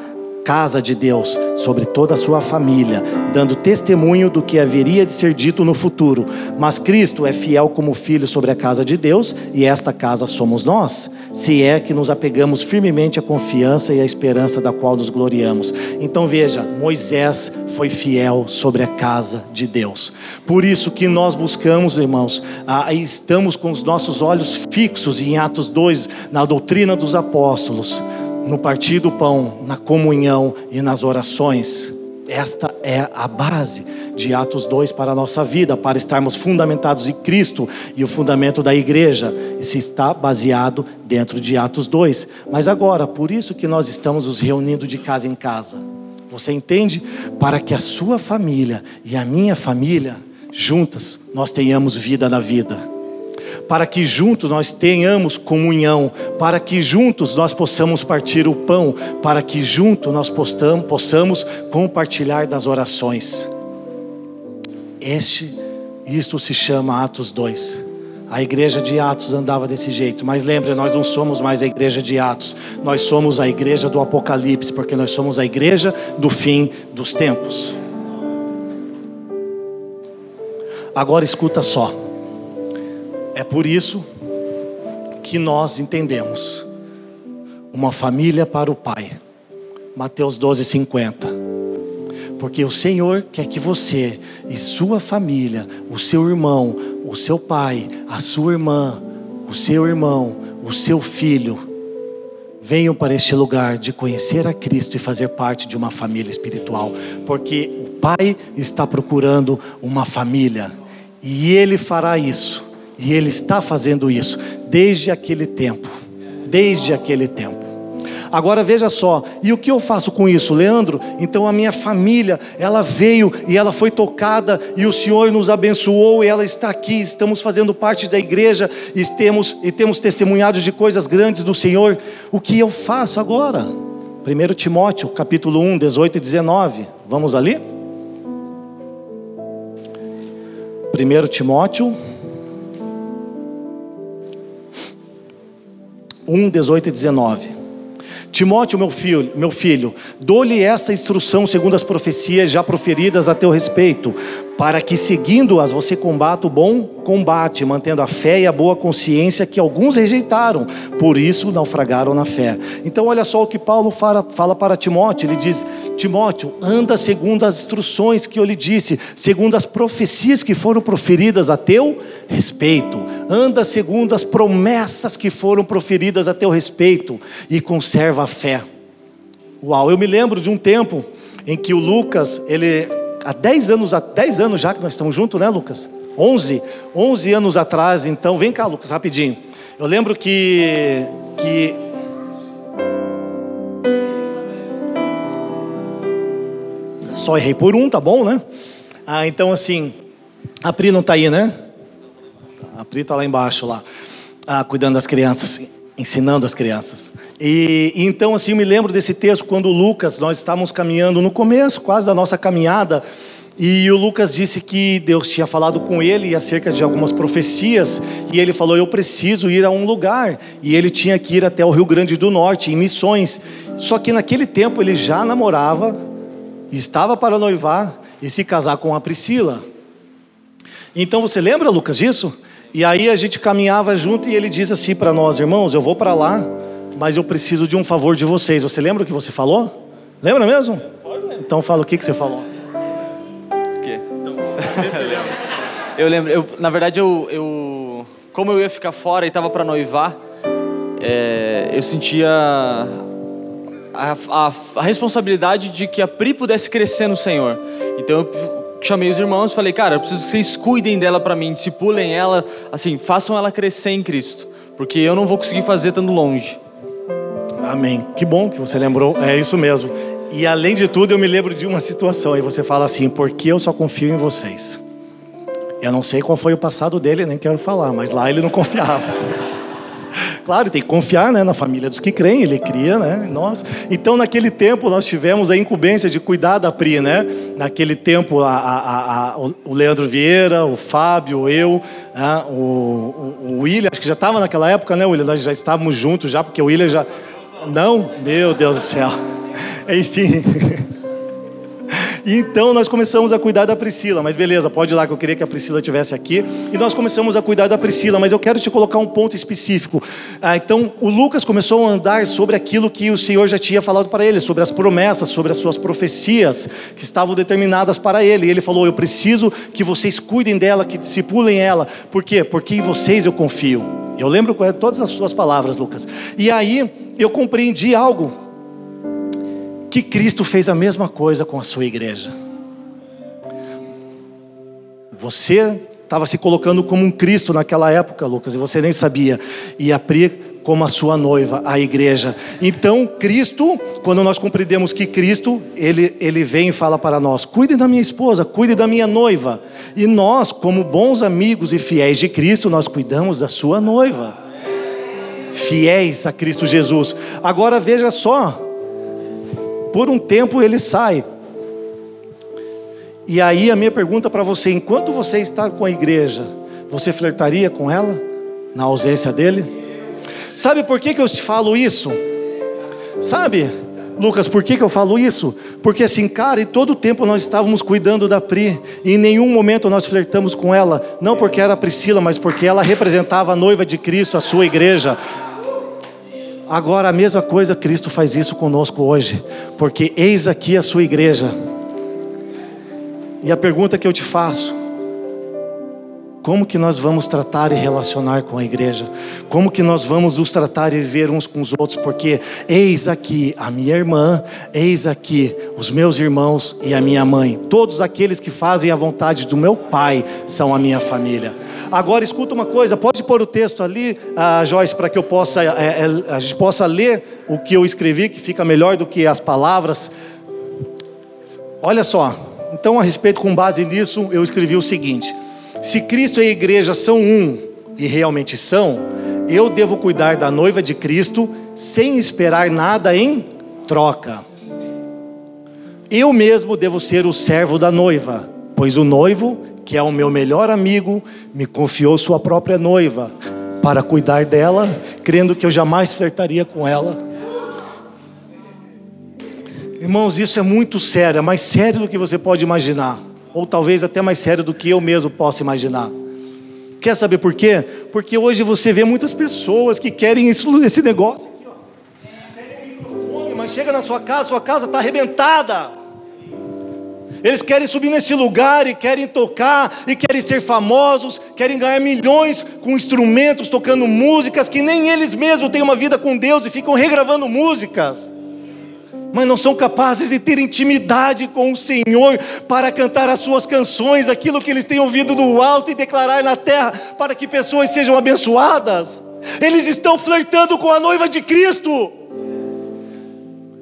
Speaker 2: casa de Deus, sobre toda a sua família, dando testemunho do que haveria de ser dito no futuro. Mas Cristo é fiel como filho sobre a casa de Deus, e esta casa somos nós, se é que nos apegamos firmemente à confiança e à esperança da qual nos gloriamos. Então veja, Moisés foi fiel sobre a casa de Deus. Por isso que nós buscamos, irmãos, estamos com os nossos olhos fixos em Atos 2, na doutrina dos apóstolos no partir do pão, na comunhão e nas orações. Esta é a base de Atos 2 para a nossa vida, para estarmos fundamentados em Cristo e o fundamento da igreja. se está baseado dentro de Atos 2. Mas agora, por isso que nós estamos nos reunindo de casa em casa. Você entende? Para que a sua família e a minha família, juntas, nós tenhamos vida na vida para que juntos nós tenhamos comunhão, para que juntos nós possamos partir o pão, para que juntos nós possamos compartilhar das orações. Este, isto se chama Atos 2. A igreja de Atos andava desse jeito, mas lembre, nós não somos mais a igreja de Atos, nós somos a igreja do Apocalipse, porque nós somos a igreja do fim dos tempos. Agora escuta só. É por isso que nós entendemos uma família para o Pai. Mateus 12, 50. Porque o Senhor quer que você e sua família, o seu irmão, o seu pai, a sua irmã, o seu irmão, o seu filho, venham para este lugar de conhecer a Cristo e fazer parte de uma família espiritual. Porque o Pai está procurando uma família. E Ele fará isso e Ele está fazendo isso desde aquele tempo. Desde aquele tempo. Agora veja só, e o que eu faço com isso, Leandro? Então a minha família, ela veio e ela foi tocada e o Senhor nos abençoou e ela está aqui, estamos fazendo parte da igreja e temos, e temos testemunhado de coisas grandes do Senhor. O que eu faço agora? 1 Timóteo, capítulo 1, 18 e 19. Vamos ali? 1 Timóteo 1, 18 e 19. Timóteo, meu filho, meu filho, dou-lhe essa instrução segundo as profecias já proferidas a teu respeito, para que seguindo-as você combata o bom combate, mantendo a fé e a boa consciência que alguns rejeitaram, por isso naufragaram na fé. Então, olha só o que Paulo fala, fala para Timóteo: ele diz, Timóteo, anda segundo as instruções que eu lhe disse, segundo as profecias que foram proferidas a teu respeito, anda segundo as promessas que foram proferidas a teu respeito e conserva a fé. Uau, eu me lembro de um tempo em que o Lucas, ele há 10 anos, há 10 anos já que nós estamos juntos, né, Lucas? 11, 11 anos atrás, então, vem cá, Lucas, rapidinho. Eu lembro que que só errei por um, tá bom, né? Ah, então assim, a Pri não está aí, né? A Pri está lá embaixo, lá, ah, cuidando das crianças, ensinando as crianças. E, e, então, assim, eu me lembro desse texto quando Lucas, nós estávamos caminhando no começo, quase da nossa caminhada, e o Lucas disse que Deus tinha falado com ele acerca de algumas profecias, e ele falou: Eu preciso ir a um lugar. E ele tinha que ir até o Rio Grande do Norte, em missões. Só que naquele tempo ele já namorava, estava para noivar e se casar com a Priscila. Então você lembra, Lucas, disso? E aí a gente caminhava junto e ele diz assim para nós, irmãos: Eu vou para lá, mas eu preciso de um favor de vocês. Você lembra o que você falou? Lembra mesmo? Então fala o que, que você falou. *laughs*
Speaker 3: eu lembro, eu, na verdade, eu, eu, como eu ia ficar fora e estava para noivar, é, eu sentia a, a, a, responsabilidade de que a Pri pudesse crescer no Senhor. Então eu chamei os irmãos e falei, cara, eu preciso que vocês cuidem dela para mim, discipulem ela, assim, façam ela crescer em Cristo, porque eu não vou conseguir fazer estando longe.
Speaker 2: Amém. Que bom que você lembrou. É isso mesmo. E além de tudo, eu me lembro de uma situação, e você fala assim: porque eu só confio em vocês. Eu não sei qual foi o passado dele, nem quero falar, mas lá ele não *laughs* confiava. Claro, tem que confiar né, na família dos que creem, ele cria, né? Nós. Então, naquele tempo, nós tivemos a incumbência de cuidar da Pri, né? Naquele tempo, a, a, a, o Leandro Vieira, o Fábio, eu, né? o, o, o William, acho que já estava naquela época, né, William? Nós já estávamos juntos já, porque o William já. Não? Meu Deus do céu. Enfim. Então nós começamos a cuidar da Priscila, mas beleza, pode ir lá que eu queria que a Priscila estivesse aqui. E nós começamos a cuidar da Priscila, mas eu quero te colocar um ponto específico. Ah, então o Lucas começou a andar sobre aquilo que o Senhor já tinha falado para ele, sobre as promessas, sobre as suas profecias que estavam determinadas para ele. E ele falou: Eu preciso que vocês cuidem dela, que discipulem ela. Por quê? Porque em vocês eu confio. Eu lembro todas as suas palavras, Lucas. E aí eu compreendi algo que Cristo fez a mesma coisa com a sua igreja. Você estava se colocando como um Cristo naquela época, Lucas, e você nem sabia. E a Pri como a sua noiva, a igreja. Então, Cristo, quando nós compreendemos que Cristo, ele, ele vem e fala para nós: cuide da minha esposa, cuide da minha noiva. E nós, como bons amigos e fiéis de Cristo, nós cuidamos da sua noiva. Fiéis a Cristo Jesus. Agora veja só, por um tempo ele sai. E aí a minha pergunta para você: enquanto você está com a igreja, você flertaria com ela na ausência dele? Sabe por que, que eu te falo isso? Sabe, Lucas, por que, que eu falo isso? Porque assim, cara, e todo o tempo nós estávamos cuidando da Pri, e em nenhum momento nós flertamos com ela, não porque era Priscila, mas porque ela representava a noiva de Cristo, a sua igreja. Agora a mesma coisa Cristo faz isso conosco hoje, porque eis aqui a sua igreja. E a pergunta que eu te faço: como que nós vamos tratar e relacionar com a igreja? Como que nós vamos nos tratar e viver uns com os outros? Porque eis aqui a minha irmã, eis aqui os meus irmãos e a minha mãe. Todos aqueles que fazem a vontade do meu Pai são a minha família. Agora escuta uma coisa, pode pôr o texto ali, uh, Joyce, para que eu possa, é, é, a gente possa ler o que eu escrevi, que fica melhor do que as palavras. Olha só, então a respeito, com base nisso, eu escrevi o seguinte. Se Cristo e a igreja são um, e realmente são, eu devo cuidar da noiva de Cristo sem esperar nada em troca. Eu mesmo devo ser o servo da noiva, pois o noivo, que é o meu melhor amigo, me confiou sua própria noiva para cuidar dela, crendo que eu jamais flertaria com ela. Irmãos, isso é muito sério, é mais sério do que você pode imaginar ou talvez até mais sério do que eu mesmo possa imaginar. Quer saber por quê? Porque hoje você vê muitas pessoas que querem esse negócio aqui, ó. Querem microfone, mas chega na sua casa, sua casa está arrebentada. Eles querem subir nesse lugar e querem tocar e querem ser famosos, querem ganhar milhões com instrumentos, tocando músicas que nem eles mesmos têm uma vida com Deus e ficam regravando músicas mas não são capazes de ter intimidade com o Senhor para cantar as suas canções, aquilo que eles têm ouvido do alto e declarar na terra, para que pessoas sejam abençoadas. Eles estão flertando com a noiva de Cristo.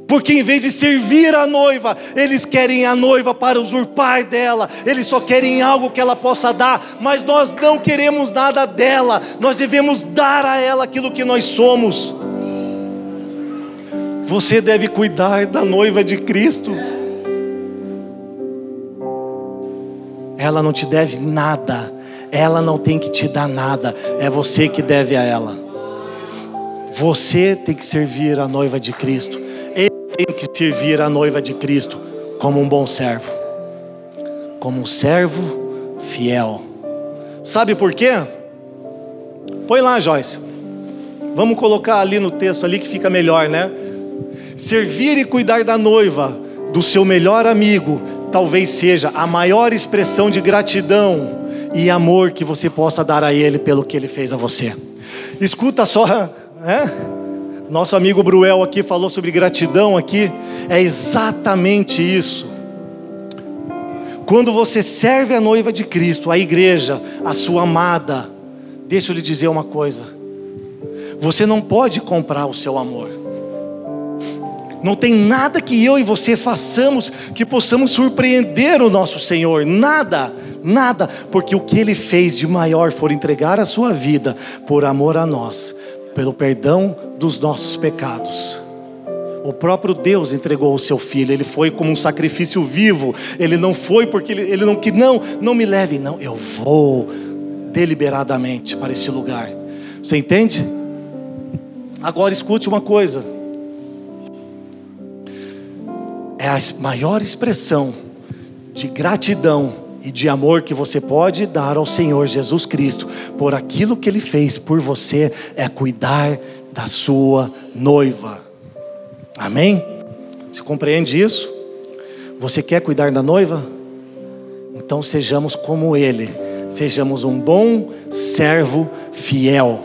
Speaker 2: Porque em vez de servir a noiva, eles querem a noiva para usurpar dela, eles só querem algo que ela possa dar, mas nós não queremos nada dela, nós devemos dar a ela aquilo que nós somos. Você deve cuidar da noiva de Cristo. Ela não te deve nada. Ela não tem que te dar nada. É você que deve a ela. Você tem que servir a noiva de Cristo. Ele tem que servir a noiva de Cristo como um bom servo. Como um servo fiel. Sabe por quê? Põe lá, Joyce. Vamos colocar ali no texto ali que fica melhor, né? Servir e cuidar da noiva, do seu melhor amigo, talvez seja a maior expressão de gratidão e amor que você possa dar a ele pelo que ele fez a você. Escuta só, *laughs* né? Nosso amigo Bruel aqui falou sobre gratidão aqui, é exatamente isso. Quando você serve a noiva de Cristo, a igreja, a sua amada, deixa eu lhe dizer uma coisa. Você não pode comprar o seu amor. Não tem nada que eu e você façamos que possamos surpreender o nosso Senhor, nada, nada, porque o que ele fez de maior foi entregar a sua vida por amor a nós, pelo perdão dos nossos pecados. O próprio Deus entregou o seu filho, ele foi como um sacrifício vivo, ele não foi porque ele, ele não que não, não me leve, não, eu vou deliberadamente para esse lugar. Você entende? Agora escute uma coisa. É a maior expressão de gratidão e de amor que você pode dar ao Senhor Jesus Cristo por aquilo que Ele fez por você é cuidar da sua noiva. Amém? Você compreende isso? Você quer cuidar da noiva? Então sejamos como Ele, sejamos um bom servo fiel.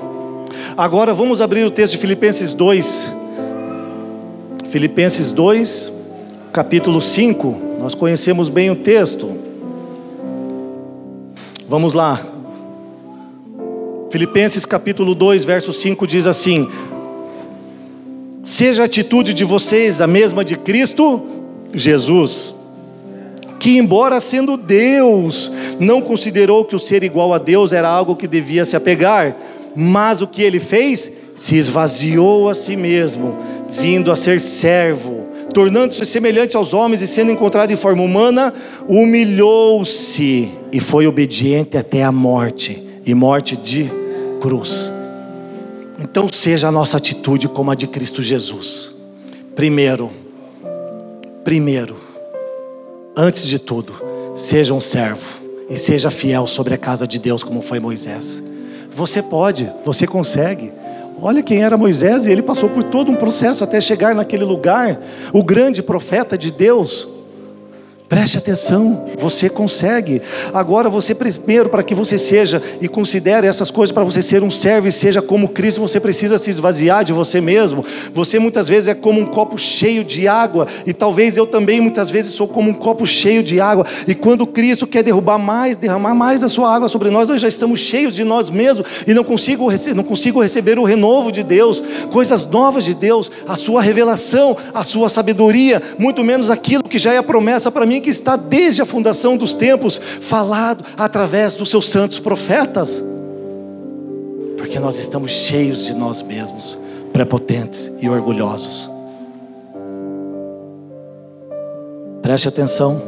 Speaker 2: Agora vamos abrir o texto de Filipenses 2. Filipenses 2, capítulo 5. Nós conhecemos bem o texto. Vamos lá. Filipenses capítulo 2, verso 5 diz assim: Seja a atitude de vocês a mesma de Cristo Jesus, que, embora sendo Deus, não considerou que o ser igual a Deus era algo que devia se apegar, mas o que ele fez? Se esvaziou a si mesmo, vindo a ser servo, tornando-se semelhante aos homens e sendo encontrado em forma humana, humilhou-se e foi obediente até a morte e morte de cruz. Então, seja a nossa atitude como a de Cristo Jesus. Primeiro, primeiro, antes de tudo, seja um servo e seja fiel sobre a casa de Deus, como foi Moisés. Você pode, você consegue. Olha quem era Moisés e ele passou por todo um processo até chegar naquele lugar, o grande profeta de Deus. Preste atenção, você consegue. Agora você primeiro para que você seja e considere essas coisas para você ser um servo e seja como Cristo, você precisa se esvaziar de você mesmo. Você muitas vezes é como um copo cheio de água e talvez eu também muitas vezes sou como um copo cheio de água. E quando Cristo quer derrubar mais, derramar mais da sua água sobre nós, nós já estamos cheios de nós mesmos e não consigo não consigo receber o renovo de Deus, coisas novas de Deus, a sua revelação, a sua sabedoria, muito menos aquilo que já é promessa para mim que está desde a fundação dos tempos falado através dos seus santos profetas. Porque nós estamos cheios de nós mesmos, prepotentes e orgulhosos. Preste atenção.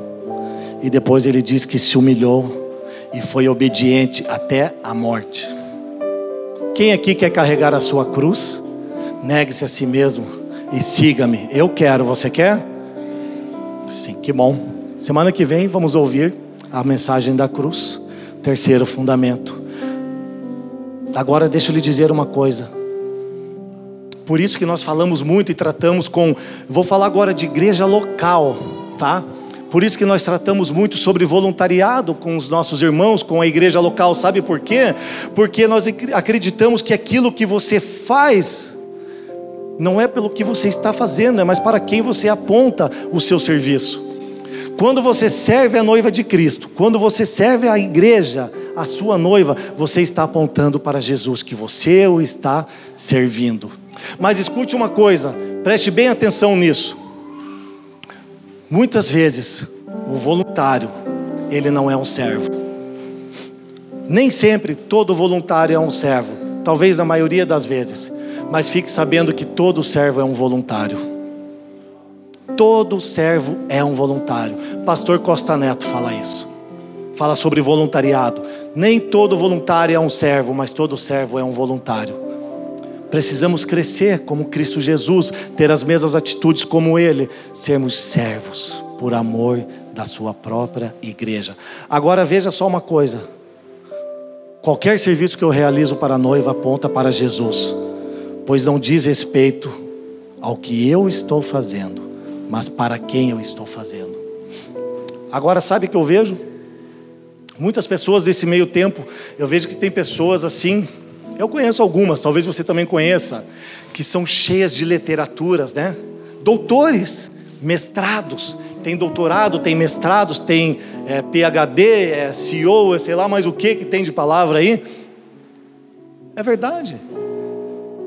Speaker 2: E depois ele diz que se humilhou e foi obediente até a morte. Quem aqui quer carregar a sua cruz? Negue-se a si mesmo e siga-me. Eu quero, você quer? Sim, que bom. Semana que vem vamos ouvir a mensagem da cruz, terceiro fundamento. Agora deixa eu lhe dizer uma coisa. Por isso que nós falamos muito e tratamos com, vou falar agora de igreja local, tá? Por isso que nós tratamos muito sobre voluntariado com os nossos irmãos, com a igreja local, sabe por quê? Porque nós acreditamos que aquilo que você faz não é pelo que você está fazendo, é mais para quem você aponta o seu serviço. Quando você serve a noiva de Cristo, quando você serve a igreja, a sua noiva, você está apontando para Jesus, que você o está servindo. Mas escute uma coisa, preste bem atenção nisso. Muitas vezes, o voluntário, ele não é um servo. Nem sempre todo voluntário é um servo, talvez na maioria das vezes, mas fique sabendo que todo servo é um voluntário. Todo servo é um voluntário. Pastor Costa Neto fala isso. Fala sobre voluntariado. Nem todo voluntário é um servo, mas todo servo é um voluntário. Precisamos crescer como Cristo Jesus, ter as mesmas atitudes como Ele, sermos servos por amor da Sua própria igreja. Agora veja só uma coisa: qualquer serviço que eu realizo para a noiva aponta para Jesus, pois não diz respeito ao que eu estou fazendo, mas para quem eu estou fazendo. Agora, sabe o que eu vejo? Muitas pessoas desse meio tempo, eu vejo que tem pessoas assim, eu conheço algumas, talvez você também conheça, que são cheias de literaturas, né? Doutores, mestrados, tem doutorado, tem mestrados, tem é, PhD, é, CEO, sei lá mais o que que tem de palavra aí. É verdade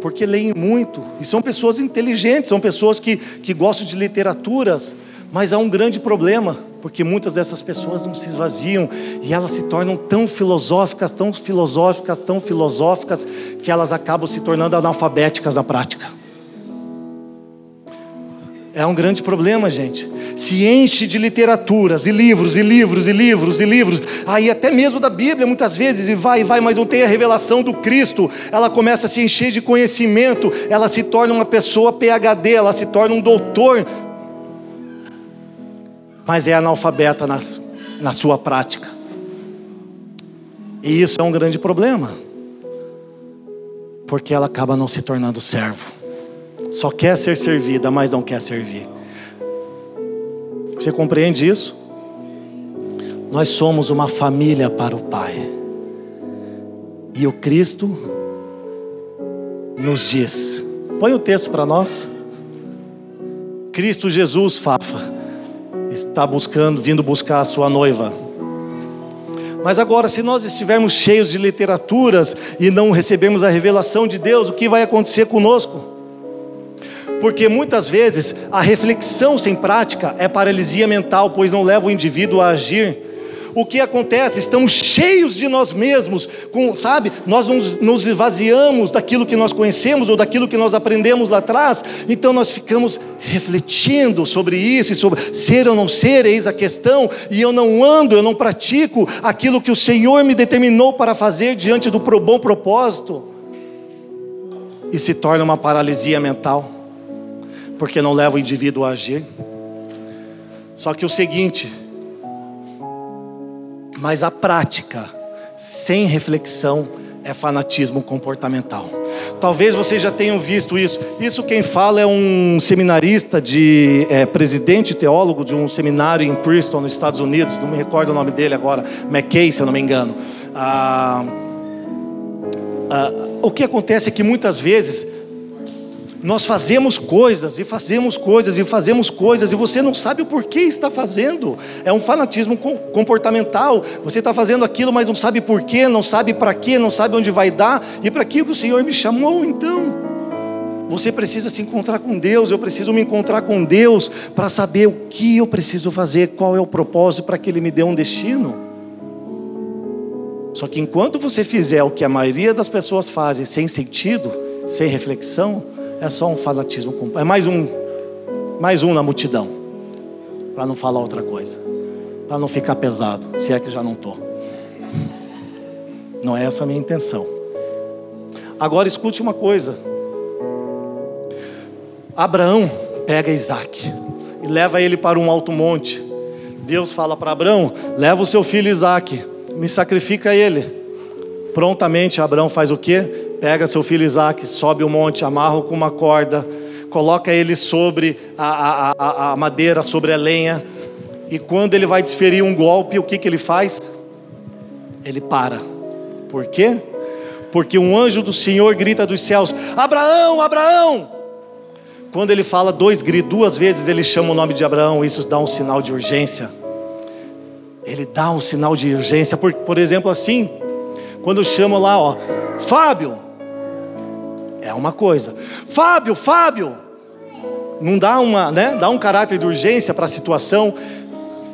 Speaker 2: porque leem muito, e são pessoas inteligentes, são pessoas que, que gostam de literaturas, mas há um grande problema, porque muitas dessas pessoas não se esvaziam e elas se tornam tão filosóficas, tão filosóficas, tão filosóficas, que elas acabam se tornando analfabéticas na prática. É um grande problema, gente. Se enche de literaturas e livros e livros e livros e livros, aí até mesmo da Bíblia muitas vezes, e vai e vai, mas não tem a revelação do Cristo. Ela começa a se encher de conhecimento, ela se torna uma pessoa PhD, ela se torna um doutor, mas é analfabeta nas, na sua prática. E isso é um grande problema, porque ela acaba não se tornando servo só quer ser servida, mas não quer servir. Você compreende isso? Nós somos uma família para o Pai. E o Cristo nos diz: põe o texto para nós. Cristo Jesus, Fafa, está buscando, vindo buscar a sua noiva. Mas agora, se nós estivermos cheios de literaturas e não recebermos a revelação de Deus, o que vai acontecer conosco? Porque muitas vezes a reflexão sem prática é paralisia mental, pois não leva o indivíduo a agir. O que acontece? Estamos cheios de nós mesmos, com, sabe? Nós nos, nos esvaziamos daquilo que nós conhecemos ou daquilo que nós aprendemos lá atrás, então nós ficamos refletindo sobre isso sobre ser ou não ser, eis a questão, e eu não ando, eu não pratico aquilo que o Senhor me determinou para fazer diante do bom propósito, e se torna uma paralisia mental porque não leva o indivíduo a agir. Só que o seguinte, mas a prática sem reflexão é fanatismo comportamental. Talvez vocês já tenham visto isso. Isso quem fala é um seminarista de é, presidente teólogo de um seminário em Princeton, nos Estados Unidos. Não me recordo o nome dele agora, McKay, se eu não me engano. Ah, ah, o que acontece é que muitas vezes nós fazemos coisas e fazemos coisas e fazemos coisas e você não sabe o porquê está fazendo. É um fanatismo comportamental. Você está fazendo aquilo, mas não sabe porquê, não sabe para quê, não sabe onde vai dar e para que o Senhor me chamou. Então, você precisa se encontrar com Deus. Eu preciso me encontrar com Deus para saber o que eu preciso fazer, qual é o propósito para que Ele me dê um destino. Só que enquanto você fizer o que a maioria das pessoas fazem sem sentido, sem reflexão, é só um fanatismo, é mais um, mais um na multidão, para não falar outra coisa, para não ficar pesado, se é que já não estou. Não é essa a minha intenção. Agora escute uma coisa. Abraão pega Isaac e leva ele para um alto monte. Deus fala para Abraão: leva o seu filho Isaac, me sacrifica ele. Prontamente Abraão faz o quê? pega seu filho Isaac, sobe o monte, amarra com uma corda, coloca ele sobre a, a, a, madeira, sobre a lenha, e quando ele vai desferir um golpe, o que, que ele faz? Ele para. Por quê? Porque um anjo do Senhor grita dos céus: Abraão, Abraão! Quando ele fala dois gritos, duas vezes ele chama o nome de Abraão, isso dá um sinal de urgência. Ele dá um sinal de urgência, por, por exemplo, assim, quando chama lá, ó, Fábio, é uma coisa. Fábio, Fábio, não dá uma, né? Dá um caráter de urgência para a situação.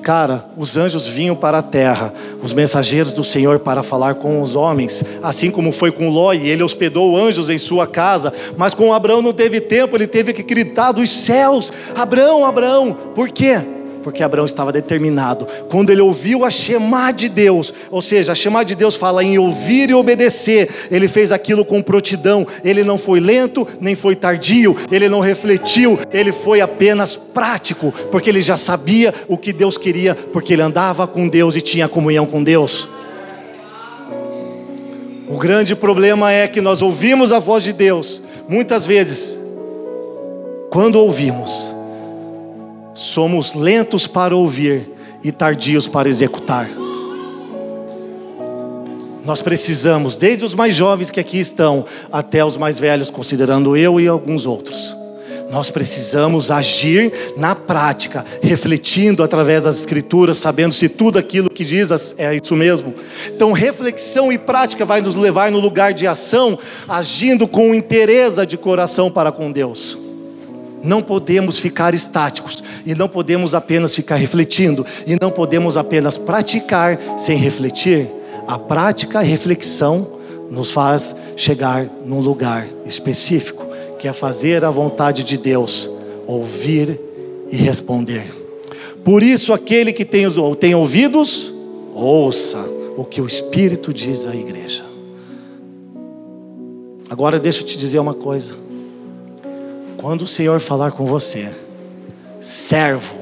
Speaker 2: Cara, os anjos vinham para a terra, os mensageiros do Senhor para falar com os homens, assim como foi com Ló, e ele hospedou anjos em sua casa, mas com Abraão não teve tempo, ele teve que gritar dos céus: Abraão, Abraão, por quê? Porque Abraão estava determinado. Quando ele ouviu a chamar de Deus, ou seja, a chamar de Deus fala em ouvir e obedecer, ele fez aquilo com prontidão. Ele não foi lento, nem foi tardio, ele não refletiu, ele foi apenas prático, porque ele já sabia o que Deus queria, porque ele andava com Deus e tinha comunhão com Deus. O grande problema é que nós ouvimos a voz de Deus, muitas vezes, quando ouvimos, somos lentos para ouvir e tardios para executar. Nós precisamos, desde os mais jovens que aqui estão, até os mais velhos, considerando eu e alguns outros. Nós precisamos agir na prática, refletindo através das Escrituras, sabendo se tudo aquilo que diz é isso mesmo. Então, reflexão e prática vai nos levar no lugar de ação, agindo com interesse de coração para com Deus. Não podemos ficar estáticos e não podemos apenas ficar refletindo e não podemos apenas praticar sem refletir. A prática, a reflexão nos faz chegar num lugar específico, que é fazer a vontade de Deus, ouvir e responder. Por isso, aquele que tem, tem ouvidos, ouça o que o Espírito diz à igreja. Agora deixa eu te dizer uma coisa. Quando o Senhor falar com você, servo,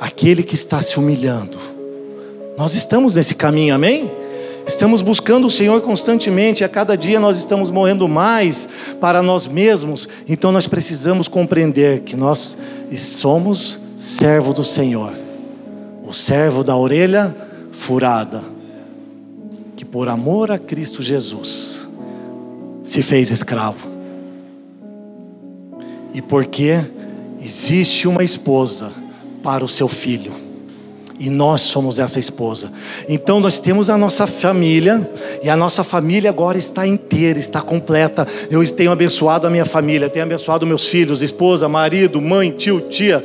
Speaker 2: aquele que está se humilhando, nós estamos nesse caminho, amém? Estamos buscando o Senhor constantemente, a cada dia nós estamos morrendo mais para nós mesmos, então nós precisamos compreender que nós somos servo do Senhor, o servo da orelha furada, que por amor a Cristo Jesus se fez escravo e porque existe uma esposa para o seu filho. E nós somos essa esposa. Então nós temos a nossa família, e a nossa família agora está inteira, está completa. Eu tenho abençoado a minha família, tenho abençoado meus filhos, esposa, marido, mãe, tio, tia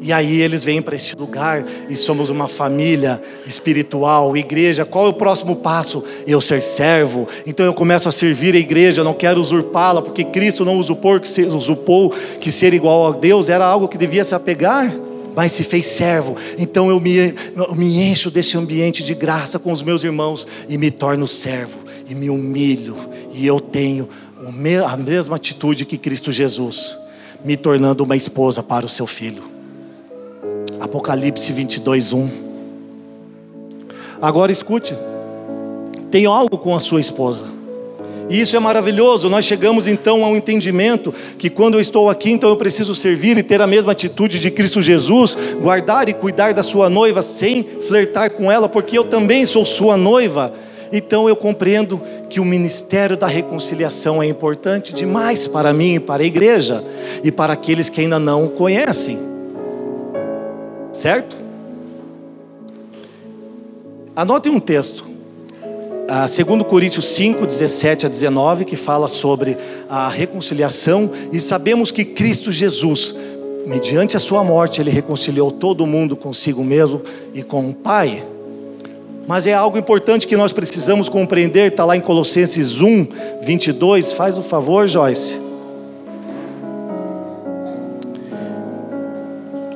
Speaker 2: e aí eles vêm para este lugar e somos uma família espiritual, igreja. Qual é o próximo passo? Eu ser servo. Então eu começo a servir a igreja, não quero usurpá-la, porque Cristo não usurpou que, ser, que ser igual a Deus era algo que devia se apegar, mas se fez servo. Então eu me, eu me encho desse ambiente de graça com os meus irmãos e me torno servo e me humilho. E eu tenho a mesma atitude que Cristo Jesus, me tornando uma esposa para o seu filho. Apocalipse 22, 1. Agora escute, tem algo com a sua esposa. E isso é maravilhoso. Nós chegamos então ao entendimento que quando eu estou aqui, então eu preciso servir e ter a mesma atitude de Cristo Jesus, guardar e cuidar da sua noiva sem flertar com ela, porque eu também sou sua noiva. Então eu compreendo que o ministério da reconciliação é importante demais para mim e para a igreja e para aqueles que ainda não o conhecem. Certo? Anotem um texto. Ah, segundo Coríntios 5, 17 a 19, que fala sobre a reconciliação, e sabemos que Cristo Jesus, mediante a sua morte, ele reconciliou todo mundo consigo mesmo e com o Pai. Mas é algo importante que nós precisamos compreender, está lá em Colossenses 1, 22. Faz o favor, Joyce.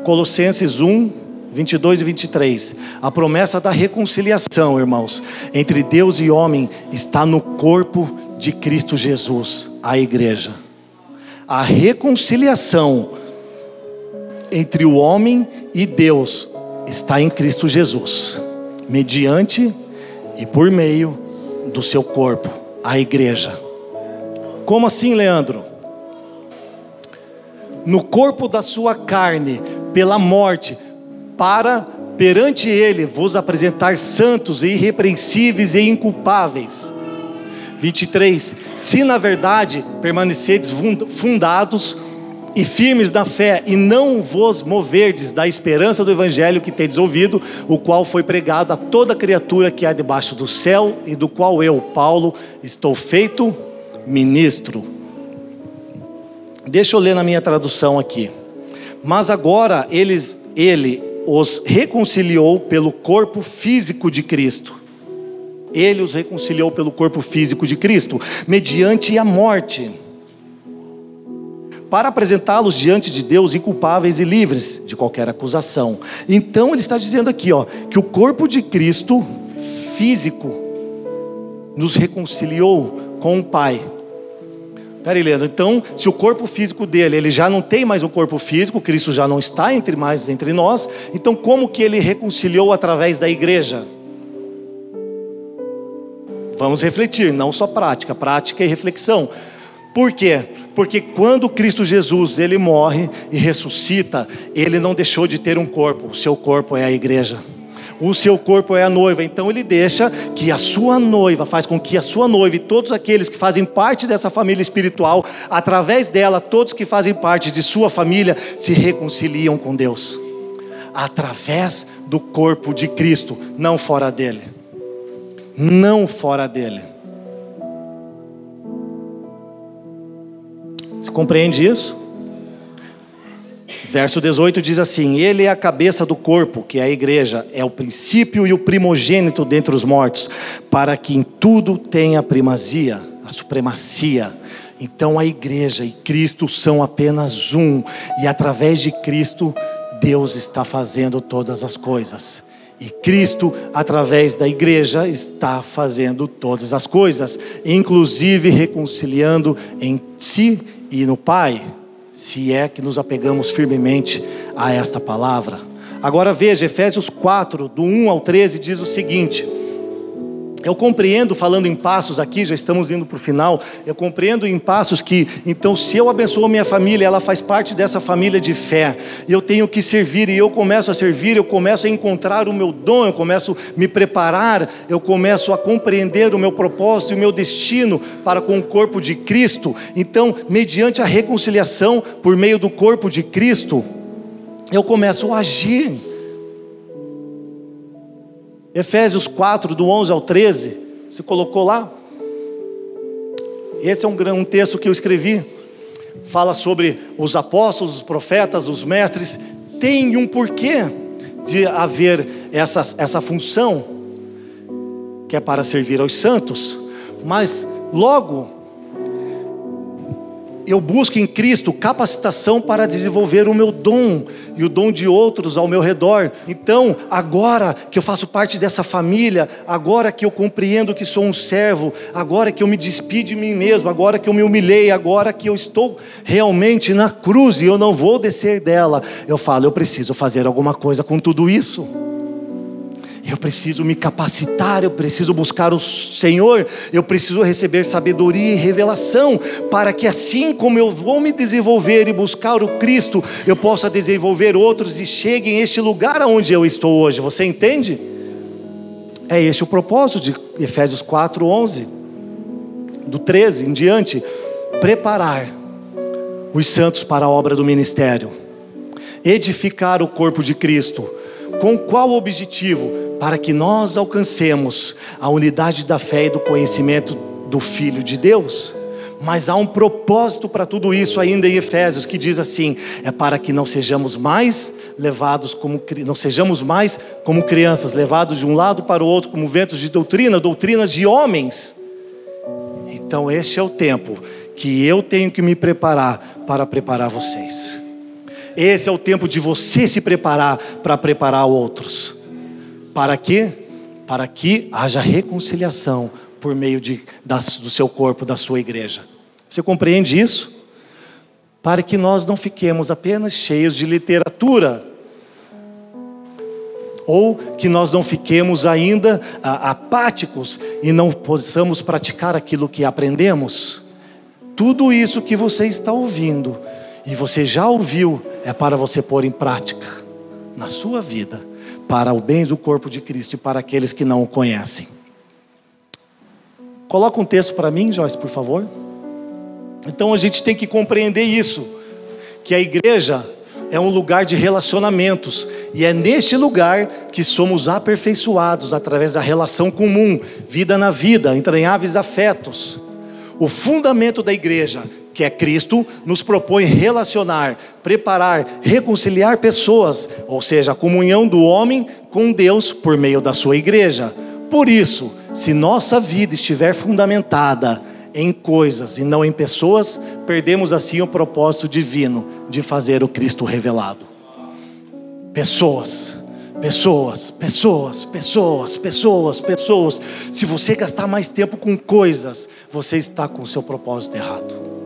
Speaker 2: Colossenses 1, 22 e 23. A promessa da reconciliação, irmãos, entre Deus e homem está no corpo de Cristo Jesus, a igreja. A reconciliação entre o homem e Deus está em Cristo Jesus, mediante e por meio do seu corpo, a igreja. Como assim, Leandro? No corpo da sua carne, pela morte, para perante Ele vos apresentar santos e irrepreensíveis e inculpáveis. 23. Se na verdade permanecedes fundados e firmes na fé, e não vos moverdes da esperança do evangelho que tendes ouvido, o qual foi pregado a toda criatura que há debaixo do céu, e do qual eu, Paulo, estou feito ministro. Deixa eu ler na minha tradução aqui. Mas agora eles, ele os reconciliou pelo corpo físico de Cristo. Ele os reconciliou pelo corpo físico de Cristo, mediante a morte, para apresentá-los diante de Deus inculpáveis e livres de qualquer acusação. Então ele está dizendo aqui, ó, que o corpo de Cristo físico nos reconciliou com o Pai. Peraí, Leandro, então, se o corpo físico dele, ele já não tem mais um corpo físico, Cristo já não está entre mais entre nós, então como que ele reconciliou através da igreja? Vamos refletir, não só prática, prática e reflexão. Por quê? Porque quando Cristo Jesus ele morre e ressuscita, ele não deixou de ter um corpo, o seu corpo é a igreja o seu corpo é a noiva. Então ele deixa que a sua noiva, faz com que a sua noiva e todos aqueles que fazem parte dessa família espiritual, através dela, todos que fazem parte de sua família, se reconciliam com Deus. Através do corpo de Cristo, não fora dele. Não fora dele. Você compreende isso? Verso 18 diz assim: Ele é a cabeça do corpo, que é a igreja, é o princípio e o primogênito dentre os mortos, para que em tudo tenha primazia, a supremacia. Então a igreja e Cristo são apenas um, e através de Cristo, Deus está fazendo todas as coisas. E Cristo, através da igreja, está fazendo todas as coisas, inclusive reconciliando em si e no Pai se é que nos apegamos firmemente a esta palavra. Agora veja, Efésios 4, do 1 ao 13, diz o seguinte. Eu compreendo, falando em passos aqui, já estamos indo para o final. Eu compreendo em passos que, então, se eu abençoo minha família, ela faz parte dessa família de fé, e eu tenho que servir, e eu começo a servir, eu começo a encontrar o meu dom, eu começo a me preparar, eu começo a compreender o meu propósito e o meu destino para com o corpo de Cristo. Então, mediante a reconciliação por meio do corpo de Cristo, eu começo a agir Efésios 4, do 11 ao 13, você colocou lá? Esse é um, um texto que eu escrevi. Fala sobre os apóstolos, os profetas, os mestres. Tem um porquê de haver essa, essa função, que é para servir aos santos. Mas logo eu busco em Cristo capacitação para desenvolver o meu dom e o dom de outros ao meu redor. Então, agora que eu faço parte dessa família, agora que eu compreendo que sou um servo, agora que eu me despido de mim mesmo, agora que eu me humilhei, agora que eu estou realmente na cruz e eu não vou descer dela, eu falo, eu preciso fazer alguma coisa com tudo isso. Eu preciso me capacitar, eu preciso buscar o Senhor, eu preciso receber sabedoria e revelação, para que assim como eu vou me desenvolver e buscar o Cristo, eu possa desenvolver outros e chegue em este lugar onde eu estou hoje. Você entende? É este o propósito de Efésios 4, 11, do 13 em diante: preparar os santos para a obra do ministério, edificar o corpo de Cristo. Com qual objetivo? Para que nós alcancemos a unidade da fé e do conhecimento do Filho de Deus. Mas há um propósito para tudo isso ainda em Efésios que diz assim: é para que não sejamos mais levados como não sejamos mais como crianças, levados de um lado para o outro como ventos de doutrina, doutrinas de homens. Então este é o tempo que eu tenho que me preparar para preparar vocês. Esse é o tempo de você se preparar para preparar outros. Para quê? Para que haja reconciliação por meio de, do seu corpo, da sua igreja. Você compreende isso? Para que nós não fiquemos apenas cheios de literatura, ou que nós não fiquemos ainda apáticos e não possamos praticar aquilo que aprendemos. Tudo isso que você está ouvindo e você já ouviu é para você pôr em prática na sua vida para o bem do corpo de Cristo e para aqueles que não o conhecem. Coloca um texto para mim, Joyce, por favor. Então a gente tem que compreender isso, que a igreja é um lugar de relacionamentos, e é neste lugar que somos aperfeiçoados através da relação comum, vida na vida, entranháveis afetos. O fundamento da igreja que é Cristo, nos propõe relacionar, preparar, reconciliar pessoas, ou seja, a comunhão do homem com Deus por meio da sua igreja. Por isso, se nossa vida estiver fundamentada em coisas e não em pessoas, perdemos assim o propósito divino de fazer o Cristo revelado. Pessoas, pessoas, pessoas, pessoas, pessoas, pessoas. Se você gastar mais tempo com coisas, você está com o seu propósito errado.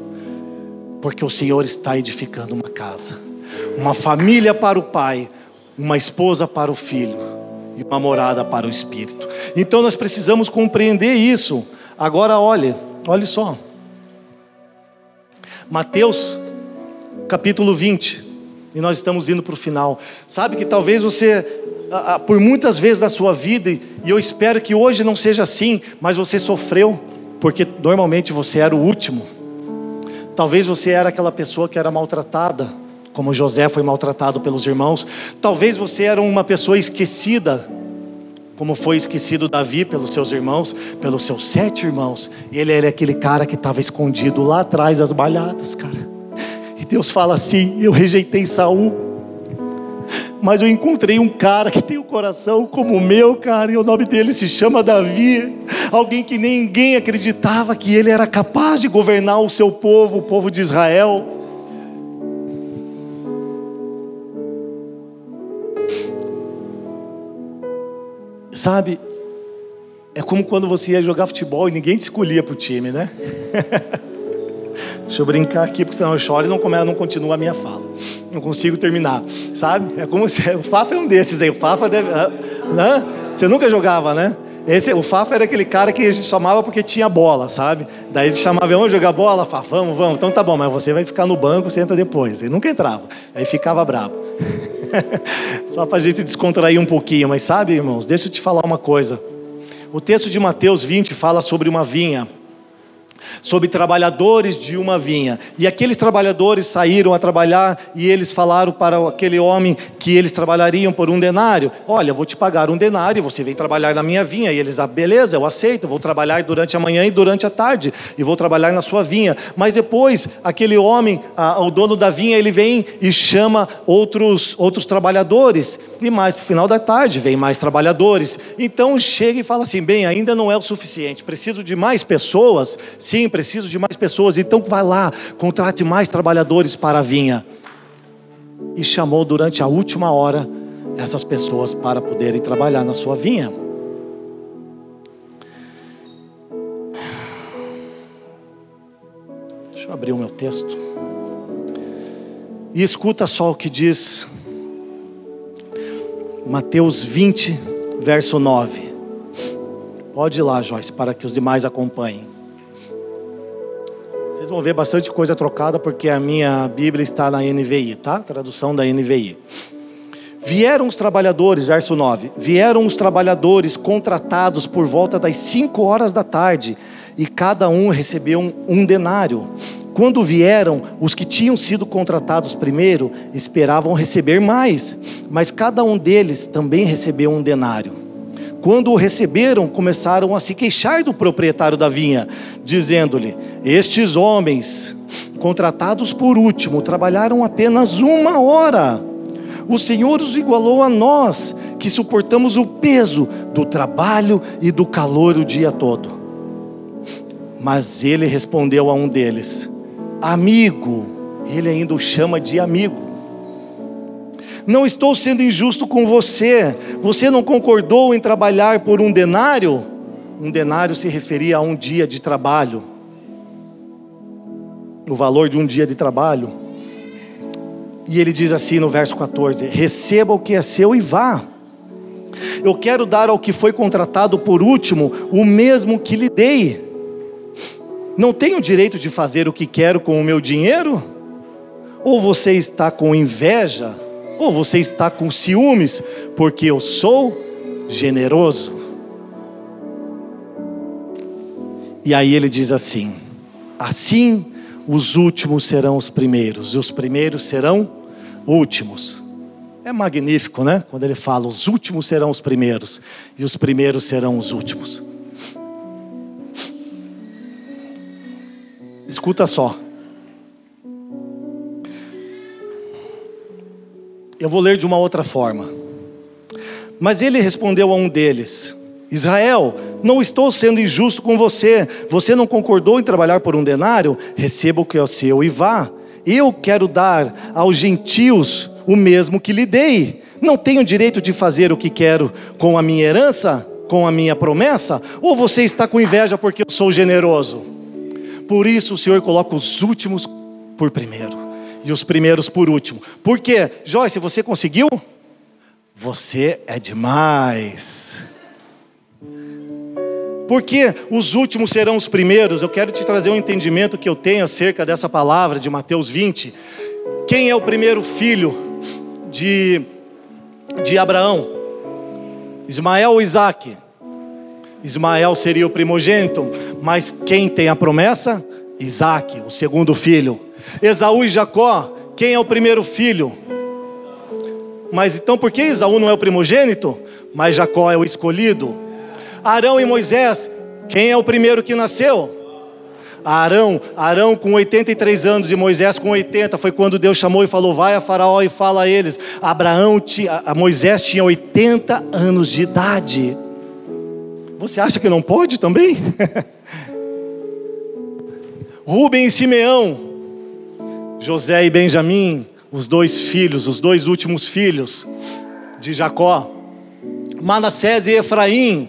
Speaker 2: Porque o Senhor está edificando uma casa, uma família para o pai, uma esposa para o filho e uma morada para o espírito. Então nós precisamos compreender isso. Agora olhe, olhe só. Mateus capítulo 20. E nós estamos indo para o final. Sabe que talvez você, por muitas vezes na sua vida, e eu espero que hoje não seja assim, mas você sofreu, porque normalmente você era o último. Talvez você era aquela pessoa que era maltratada, como José foi maltratado pelos irmãos. Talvez você era uma pessoa esquecida, como foi esquecido Davi pelos seus irmãos, pelos seus sete irmãos. Ele era aquele cara que estava escondido lá atrás das balhadas, cara. E Deus fala assim: Eu rejeitei Saul, mas eu encontrei um cara que tem o um coração como o meu, cara, e o nome dele se chama Davi. Alguém que ninguém acreditava que ele era capaz de governar o seu povo, o povo de Israel. Sabe, é como quando você ia jogar futebol e ninguém te escolhia para o time, né? *laughs* Deixa eu brincar aqui, porque senão eu choro e não, não continua a minha fala. Não consigo terminar, sabe? É como se. *laughs* O Fafa é um desses aí. O Fafa deve. Né? Você nunca jogava, né? Esse, o Fafa era aquele cara que a gente chamava porque tinha bola, sabe? Daí gente chamava, vamos jogar bola? Fafa, vamos, vamos. Então tá bom, mas você vai ficar no banco, você entra depois. Ele nunca entrava. Aí ficava bravo. *laughs* Só para a gente descontrair um pouquinho, mas sabe, irmãos, deixa eu te falar uma coisa. O texto de Mateus 20 fala sobre uma vinha sobre trabalhadores de uma vinha. E aqueles trabalhadores saíram a trabalhar e eles falaram para aquele homem que eles trabalhariam por um denário: Olha, vou te pagar um denário, você vem trabalhar na minha vinha. E eles, ah, beleza, eu aceito, vou trabalhar durante a manhã e durante a tarde, e vou trabalhar na sua vinha. Mas depois, aquele homem, o dono da vinha, ele vem e chama outros, outros trabalhadores. E mais para o final da tarde, vem mais trabalhadores. Então chega e fala assim: bem, ainda não é o suficiente, preciso de mais pessoas. Sim, preciso de mais pessoas. Então vai lá, contrate mais trabalhadores para a vinha. E chamou durante a última hora essas pessoas para poderem trabalhar na sua vinha. Deixa eu abrir o meu texto. E escuta só o que diz Mateus 20, verso 9. Pode ir lá, Joyce, para que os demais acompanhem. Vocês vão ver bastante coisa trocada, porque a minha Bíblia está na NVI, tá? Tradução da NVI. Vieram os trabalhadores, verso 9: Vieram os trabalhadores contratados por volta das 5 horas da tarde, e cada um recebeu um, um denário. Quando vieram, os que tinham sido contratados primeiro esperavam receber mais, mas cada um deles também recebeu um denário. Quando o receberam, começaram a se queixar do proprietário da vinha, dizendo-lhe: Estes homens, contratados por último, trabalharam apenas uma hora. O Senhor os igualou a nós, que suportamos o peso do trabalho e do calor o dia todo. Mas ele respondeu a um deles: amigo, ele ainda o chama de amigo. Não estou sendo injusto com você. Você não concordou em trabalhar por um denário? Um denário se referia a um dia de trabalho. O valor de um dia de trabalho. E ele diz assim no verso 14: Receba o que é seu e vá. Eu quero dar ao que foi contratado por último o mesmo que lhe dei não tenho direito de fazer o que quero com o meu dinheiro? Ou você está com inveja? Ou você está com ciúmes? Porque eu sou generoso. E aí ele diz assim: assim os últimos serão os primeiros, e os primeiros serão últimos. É magnífico, né? Quando ele fala: os últimos serão os primeiros, e os primeiros serão os últimos. Escuta só. Eu vou ler de uma outra forma. Mas ele respondeu a um deles: Israel, não estou sendo injusto com você. Você não concordou em trabalhar por um denário? Receba o que é seu e vá. Eu quero dar aos gentios o mesmo que lhe dei. Não tenho direito de fazer o que quero com a minha herança, com a minha promessa? Ou você está com inveja porque eu sou generoso? Por isso o Senhor coloca os últimos por primeiro e os primeiros por último. Por quê? Joyce, você conseguiu? Você é demais. Porque os últimos serão os primeiros. Eu quero te trazer um entendimento que eu tenho acerca dessa palavra de Mateus 20. Quem é o primeiro filho de, de Abraão? Ismael ou Isaac? Ismael seria o primogênito, mas quem tem a promessa? Isaac, o segundo filho. Esaú e Jacó, quem é o primeiro filho? Mas então por que Esaú não é o primogênito? Mas Jacó é o escolhido. Arão e Moisés, quem é o primeiro que nasceu? Arão, Arão com 83 anos e Moisés com 80, foi quando Deus chamou e falou: Vai a Faraó e fala a eles. Abraão, a Moisés tinha 80 anos de idade. Você acha que não pode também? *laughs* Rubem e Simeão, José e Benjamim, os dois filhos, os dois últimos filhos de Jacó, Manassés e Efraim.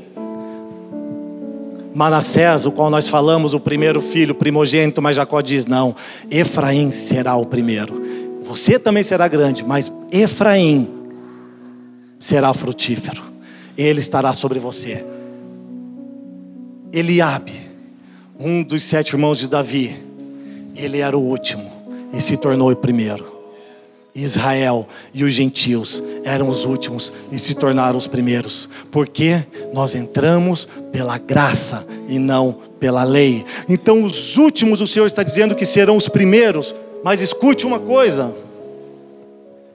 Speaker 2: Manassés, o qual nós falamos, o primeiro filho, primogênito, mas Jacó diz: não, Efraim será o primeiro. Você também será grande, mas Efraim será frutífero, ele estará sobre você. Eliabe, um dos sete irmãos de Davi, ele era o último e se tornou o primeiro. Israel e os gentios eram os últimos e se tornaram os primeiros, porque nós entramos pela graça e não pela lei. Então, os últimos, o Senhor está dizendo que serão os primeiros, mas escute uma coisa: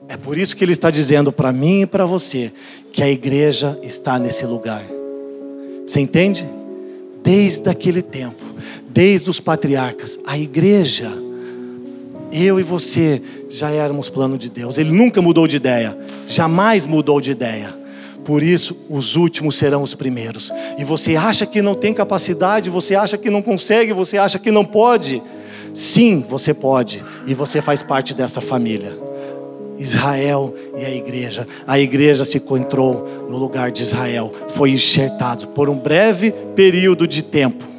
Speaker 2: é por isso que Ele está dizendo para mim e para você que a igreja está nesse lugar. Você entende? Desde aquele tempo, desde os patriarcas, a igreja eu e você já éramos plano de Deus. Ele nunca mudou de ideia, jamais mudou de ideia. Por isso, os últimos serão os primeiros. E você acha que não tem capacidade, você acha que não consegue, você acha que não pode. Sim, você pode, e você faz parte dessa família. Israel e a igreja. A igreja se encontrou no lugar de Israel, foi enxertado por um breve período de tempo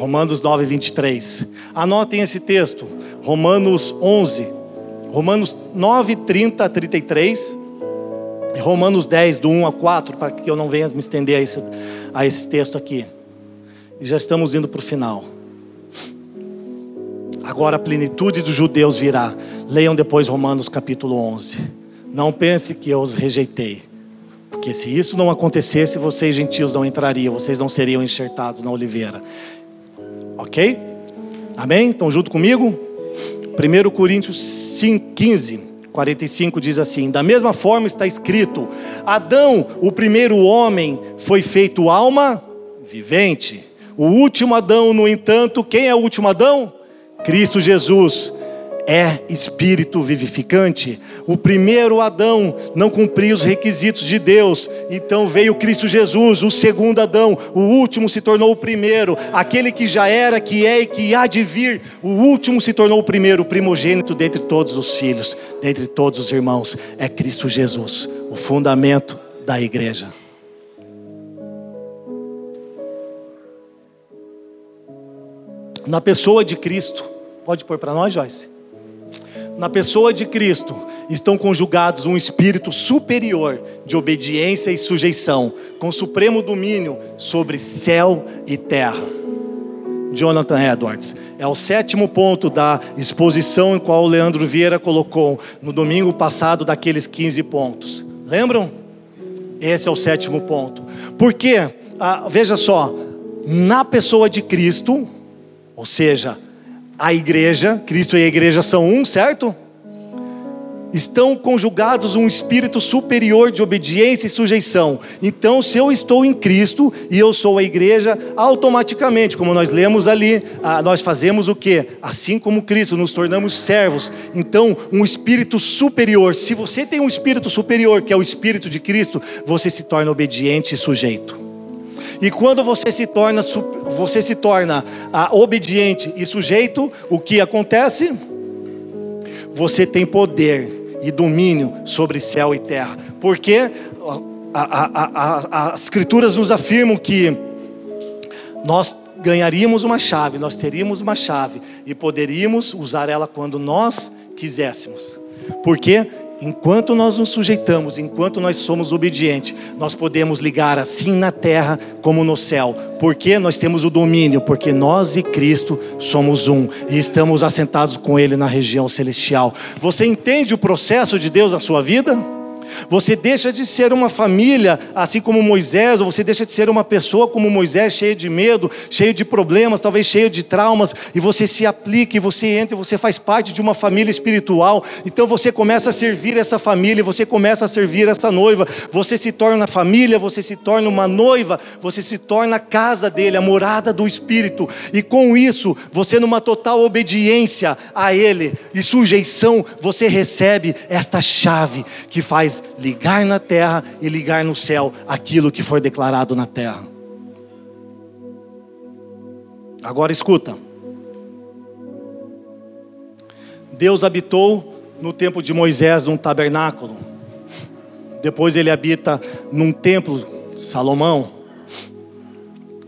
Speaker 2: Romanos 9, 23. Anotem esse texto, Romanos 11, Romanos 9, 30 a 33, e Romanos 10, do 1 a 4, para que eu não venha me estender a esse, a esse texto aqui. E já estamos indo para o final. Agora a plenitude dos judeus virá. Leiam depois Romanos capítulo 11. Não pense que eu os rejeitei. Porque se isso não acontecesse, vocês gentios não entrariam, vocês não seriam enxertados na oliveira. Ok? Amém? Estão junto comigo? 1 Coríntios 5, 15, 45 diz assim: Da mesma forma está escrito: Adão, o primeiro homem, foi feito alma vivente. O último Adão, no entanto, quem é o último Adão? Cristo Jesus é espírito vivificante. O primeiro Adão não cumpriu os requisitos de Deus, então veio Cristo Jesus, o segundo Adão, o último se tornou o primeiro, aquele que já era, que é e que há de vir, o último se tornou o primeiro, o primogênito dentre todos os filhos, dentre todos os irmãos, é Cristo Jesus, o fundamento da igreja. Na pessoa de Cristo, pode pôr para nós, Joyce? na pessoa de Cristo estão conjugados um espírito superior de obediência e sujeição, com supremo domínio sobre céu e terra. Jonathan Edwards. É o sétimo ponto da exposição em qual o Leandro Vieira colocou no domingo passado daqueles 15 pontos. Lembram? Esse é o sétimo ponto. Porque, ah, veja só, na pessoa de Cristo, ou seja, a igreja, Cristo e a igreja são um, certo? estão conjugados um espírito superior de obediência e sujeição. Então, se eu estou em Cristo e eu sou a igreja, automaticamente, como nós lemos ali, ah, nós fazemos o que? Assim como Cristo, nos tornamos servos. Então, um espírito superior. Se você tem um espírito superior, que é o espírito de Cristo, você se torna obediente e sujeito. E quando você se torna, você se torna ah, obediente e sujeito, o que acontece? Você tem poder e domínio sobre céu e terra. Porque as Escrituras nos afirmam que nós ganharíamos uma chave, nós teríamos uma chave e poderíamos usar ela quando nós quiséssemos. Porque enquanto nós nos sujeitamos, enquanto nós somos obedientes, nós podemos ligar assim na terra como no céu. Porque nós temos o domínio, porque nós e Cristo somos um e estamos assentados com Ele na região celestial. Você entende o processo de Deus na sua vida? Você deixa de ser uma família, assim como Moisés, ou você deixa de ser uma pessoa como Moisés, cheia de medo, cheio de problemas, talvez cheio de traumas, e você se aplica, e você entra, e você faz parte de uma família espiritual. Então você começa a servir essa família, você começa a servir essa noiva, você se torna família, você se torna uma noiva, você se torna a casa dele, a morada do Espírito, e com isso, você numa total obediência a ele e sujeição, você recebe esta chave que faz ligar na terra e ligar no céu aquilo que foi declarado na terra. Agora escuta. Deus habitou no tempo de Moisés num tabernáculo. Depois ele habita num templo, Salomão.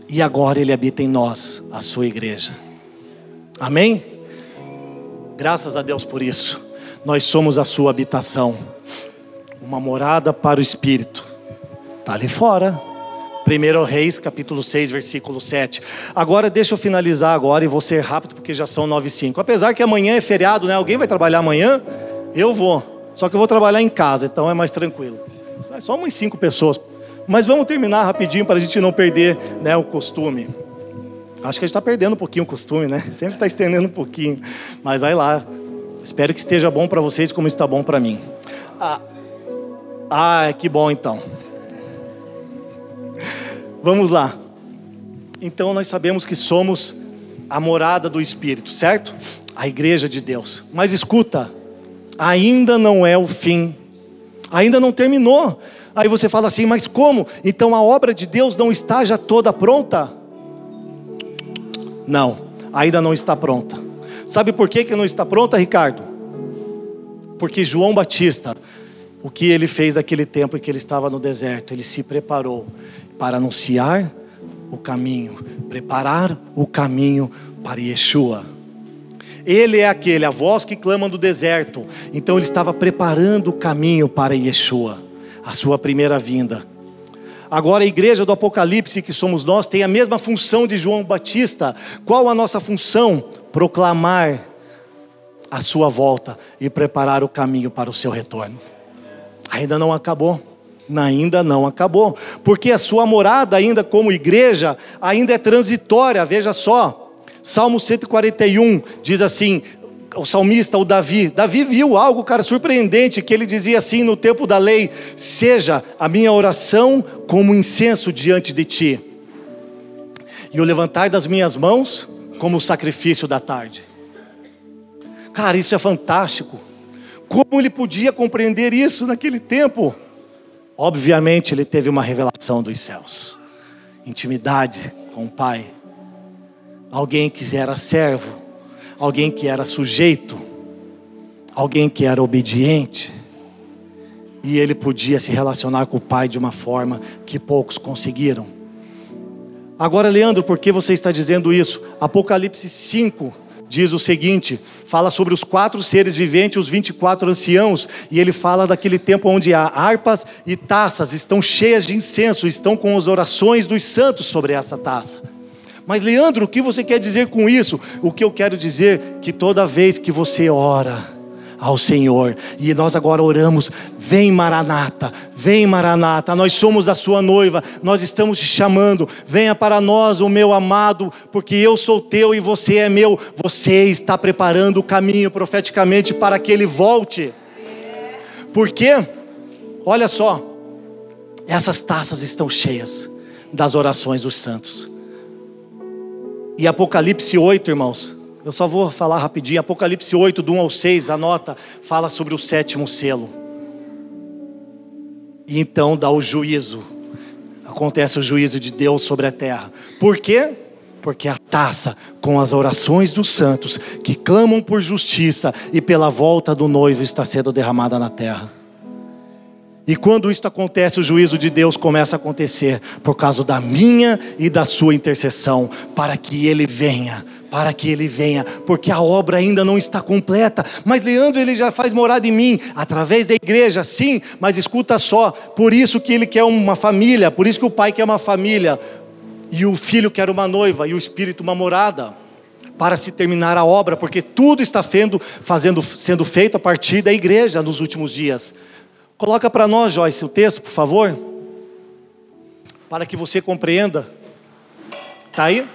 Speaker 2: E agora ele habita em nós, a sua igreja. Amém? Graças a Deus por isso. Nós somos a sua habitação uma morada para o Espírito. Está ali fora. 1 Reis, capítulo 6, versículo 7. Agora deixa eu finalizar agora e vou ser rápido porque já são 9 e 5. Apesar que amanhã é feriado, né? Alguém vai trabalhar amanhã? Eu vou. Só que eu vou trabalhar em casa, então é mais tranquilo. Só umas cinco pessoas. Mas vamos terminar rapidinho para a gente não perder né, o costume. Acho que a gente está perdendo um pouquinho o costume, né? *laughs* Sempre está estendendo um pouquinho. Mas vai lá. Espero que esteja bom para vocês como está bom para mim. Ah, ah, que bom então. Vamos lá. Então nós sabemos que somos a morada do Espírito, certo? A igreja de Deus. Mas escuta, ainda não é o fim. Ainda não terminou. Aí você fala assim, mas como? Então a obra de Deus não está já toda pronta? Não, ainda não está pronta. Sabe por que, que não está pronta, Ricardo? Porque João Batista o que ele fez naquele tempo em que ele estava no deserto. Ele se preparou para anunciar o caminho, preparar o caminho para Yeshua. Ele é aquele, a voz que clama do deserto. Então ele estava preparando o caminho para Yeshua, a sua primeira vinda. Agora a igreja do Apocalipse, que somos nós, tem a mesma função de João Batista. Qual a nossa função? Proclamar a sua volta e preparar o caminho para o seu retorno. Ainda não acabou. Ainda não acabou. Porque a sua morada, ainda como igreja, ainda é transitória. Veja só. Salmo 141 diz assim: o salmista, o Davi, Davi viu algo, cara, surpreendente, que ele dizia assim no tempo da lei: Seja a minha oração como incenso diante de ti, e o levantar das minhas mãos como o sacrifício da tarde. Cara, isso é fantástico. Como ele podia compreender isso naquele tempo? Obviamente, ele teve uma revelação dos céus, intimidade com o Pai, alguém que era servo, alguém que era sujeito, alguém que era obediente, e ele podia se relacionar com o Pai de uma forma que poucos conseguiram. Agora, Leandro, por que você está dizendo isso? Apocalipse 5, diz o seguinte: fala sobre os quatro seres viventes, os 24 anciãos, e ele fala daquele tempo onde há harpas e taças estão cheias de incenso, estão com as orações dos santos sobre essa taça. Mas Leandro, o que você quer dizer com isso? O que eu quero dizer que toda vez que você ora, ao Senhor. E nós agora oramos: vem Maranata, vem Maranata, nós somos a sua noiva, nós estamos te chamando, venha para nós, o meu amado, porque eu sou teu e você é meu. Você está preparando o caminho profeticamente para que ele volte. Porque, olha só, essas taças estão cheias das orações dos santos. E Apocalipse 8, irmãos, eu só vou falar rapidinho. Apocalipse 8, do 1 ao 6, anota, fala sobre o sétimo selo. E então dá o juízo. Acontece o juízo de Deus sobre a terra. Por quê? Porque a taça com as orações dos santos que clamam por justiça e pela volta do noivo está sendo derramada na terra. E quando isso acontece, o juízo de Deus começa a acontecer por causa da minha e da sua intercessão, para que ele venha, para que ele venha, porque a obra ainda não está completa. Mas Leandro, ele já faz morada em mim, através da igreja, sim, mas escuta só, por isso que ele quer uma família, por isso que o pai quer uma família, e o filho quer uma noiva, e o espírito uma morada. Para se terminar a obra, porque tudo está fazendo, sendo feito a partir da igreja nos últimos dias. Coloca para nós, Joyce, o texto, por favor, para que você compreenda. Está aí?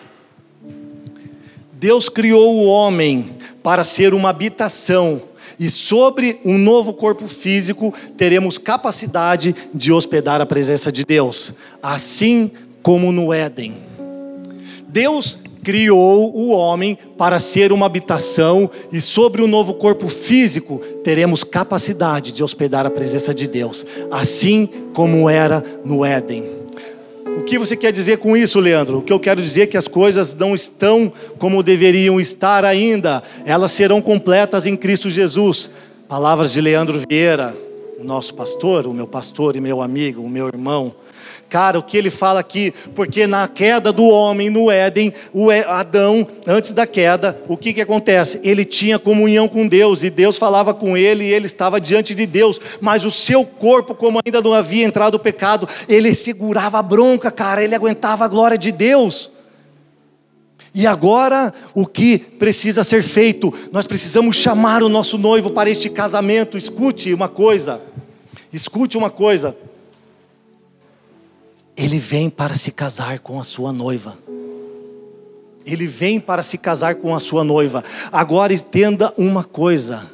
Speaker 2: Deus criou o homem para ser uma habitação, e sobre um novo corpo físico teremos capacidade de hospedar a presença de Deus, assim como no Éden. Deus criou o homem para ser uma habitação e sobre o novo corpo físico teremos capacidade de hospedar a presença de Deus, assim como era no Éden. O que você quer dizer com isso, Leandro? O que eu quero dizer é que as coisas não estão como deveriam estar ainda, elas serão completas em Cristo Jesus. Palavras de Leandro Vieira, o nosso pastor, o meu pastor e meu amigo, o meu irmão. Cara, o que ele fala aqui, porque na queda do homem no Éden, o Adão, antes da queda, o que, que acontece? Ele tinha comunhão com Deus, e Deus falava com ele, e ele estava diante de Deus, mas o seu corpo, como ainda não havia entrado o pecado, ele segurava a bronca, cara, ele aguentava a glória de Deus. E agora, o que precisa ser feito? Nós precisamos chamar o nosso noivo para este casamento. Escute uma coisa, escute uma coisa. Ele vem para se casar com a sua noiva. Ele vem para se casar com a sua noiva. Agora entenda uma coisa: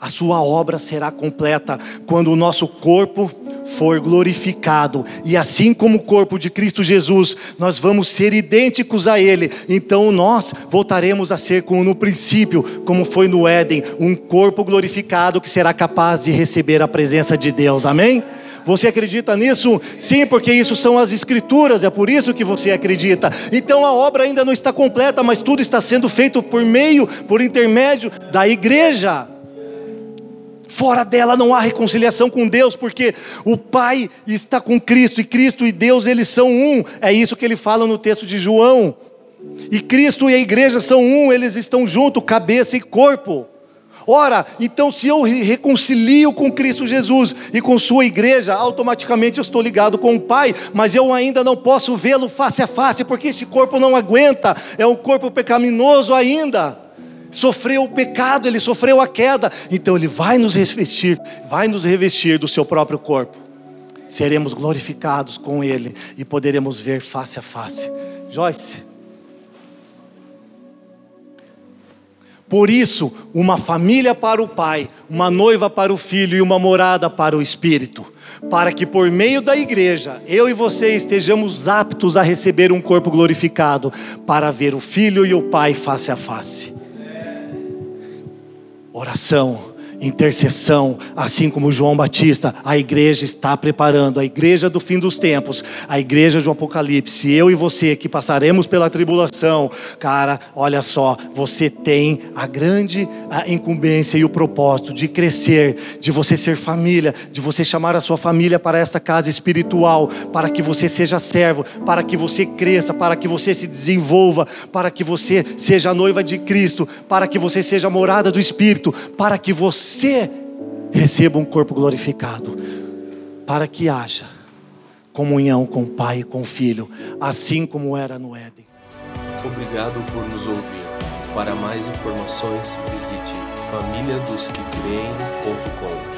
Speaker 2: a sua obra será completa quando o nosso corpo for glorificado, e assim como o corpo de Cristo Jesus, nós vamos ser idênticos a Ele, então nós voltaremos a ser como no princípio, como foi no Éden, um corpo glorificado que será capaz de receber a presença de Deus, amém? Você acredita nisso? Sim, porque isso são as Escrituras, é por isso que você acredita. Então a obra ainda não está completa, mas tudo está sendo feito por meio, por intermédio da igreja. Fora dela não há reconciliação com Deus, porque o Pai está com Cristo e Cristo e Deus eles são um. É isso que ele fala no texto de João. E Cristo e a igreja são um, eles estão juntos, cabeça e corpo. Ora, então se eu reconcilio com Cristo Jesus e com Sua igreja, automaticamente eu estou ligado com o Pai, mas eu ainda não posso vê-lo face a face, porque este corpo não aguenta, é um corpo pecaminoso ainda. Sofreu o pecado, ele sofreu a queda, então ele vai nos revestir, vai nos revestir do seu próprio corpo. Seremos glorificados com ele e poderemos ver face a face. Joyce, Por isso, uma família para o pai, uma noiva para o filho e uma morada para o espírito, para que por meio da igreja, eu e você estejamos aptos a receber um corpo glorificado, para ver o filho e o pai face a face. Oração intercessão, assim como João Batista, a igreja está preparando, a igreja do fim dos tempos, a igreja do Apocalipse, eu e você que passaremos pela tribulação, cara, olha só, você tem a grande incumbência e o propósito de crescer, de você ser família, de você chamar a sua família para esta casa espiritual, para que você seja servo, para que você cresça, para que você se desenvolva, para que você seja noiva de Cristo, para que você seja morada do Espírito, para que você você receba um corpo glorificado, para que haja comunhão com o Pai e com o Filho, assim como era no Éden.
Speaker 1: Obrigado por nos ouvir. Para mais informações, visite famíliadosquecreem.com.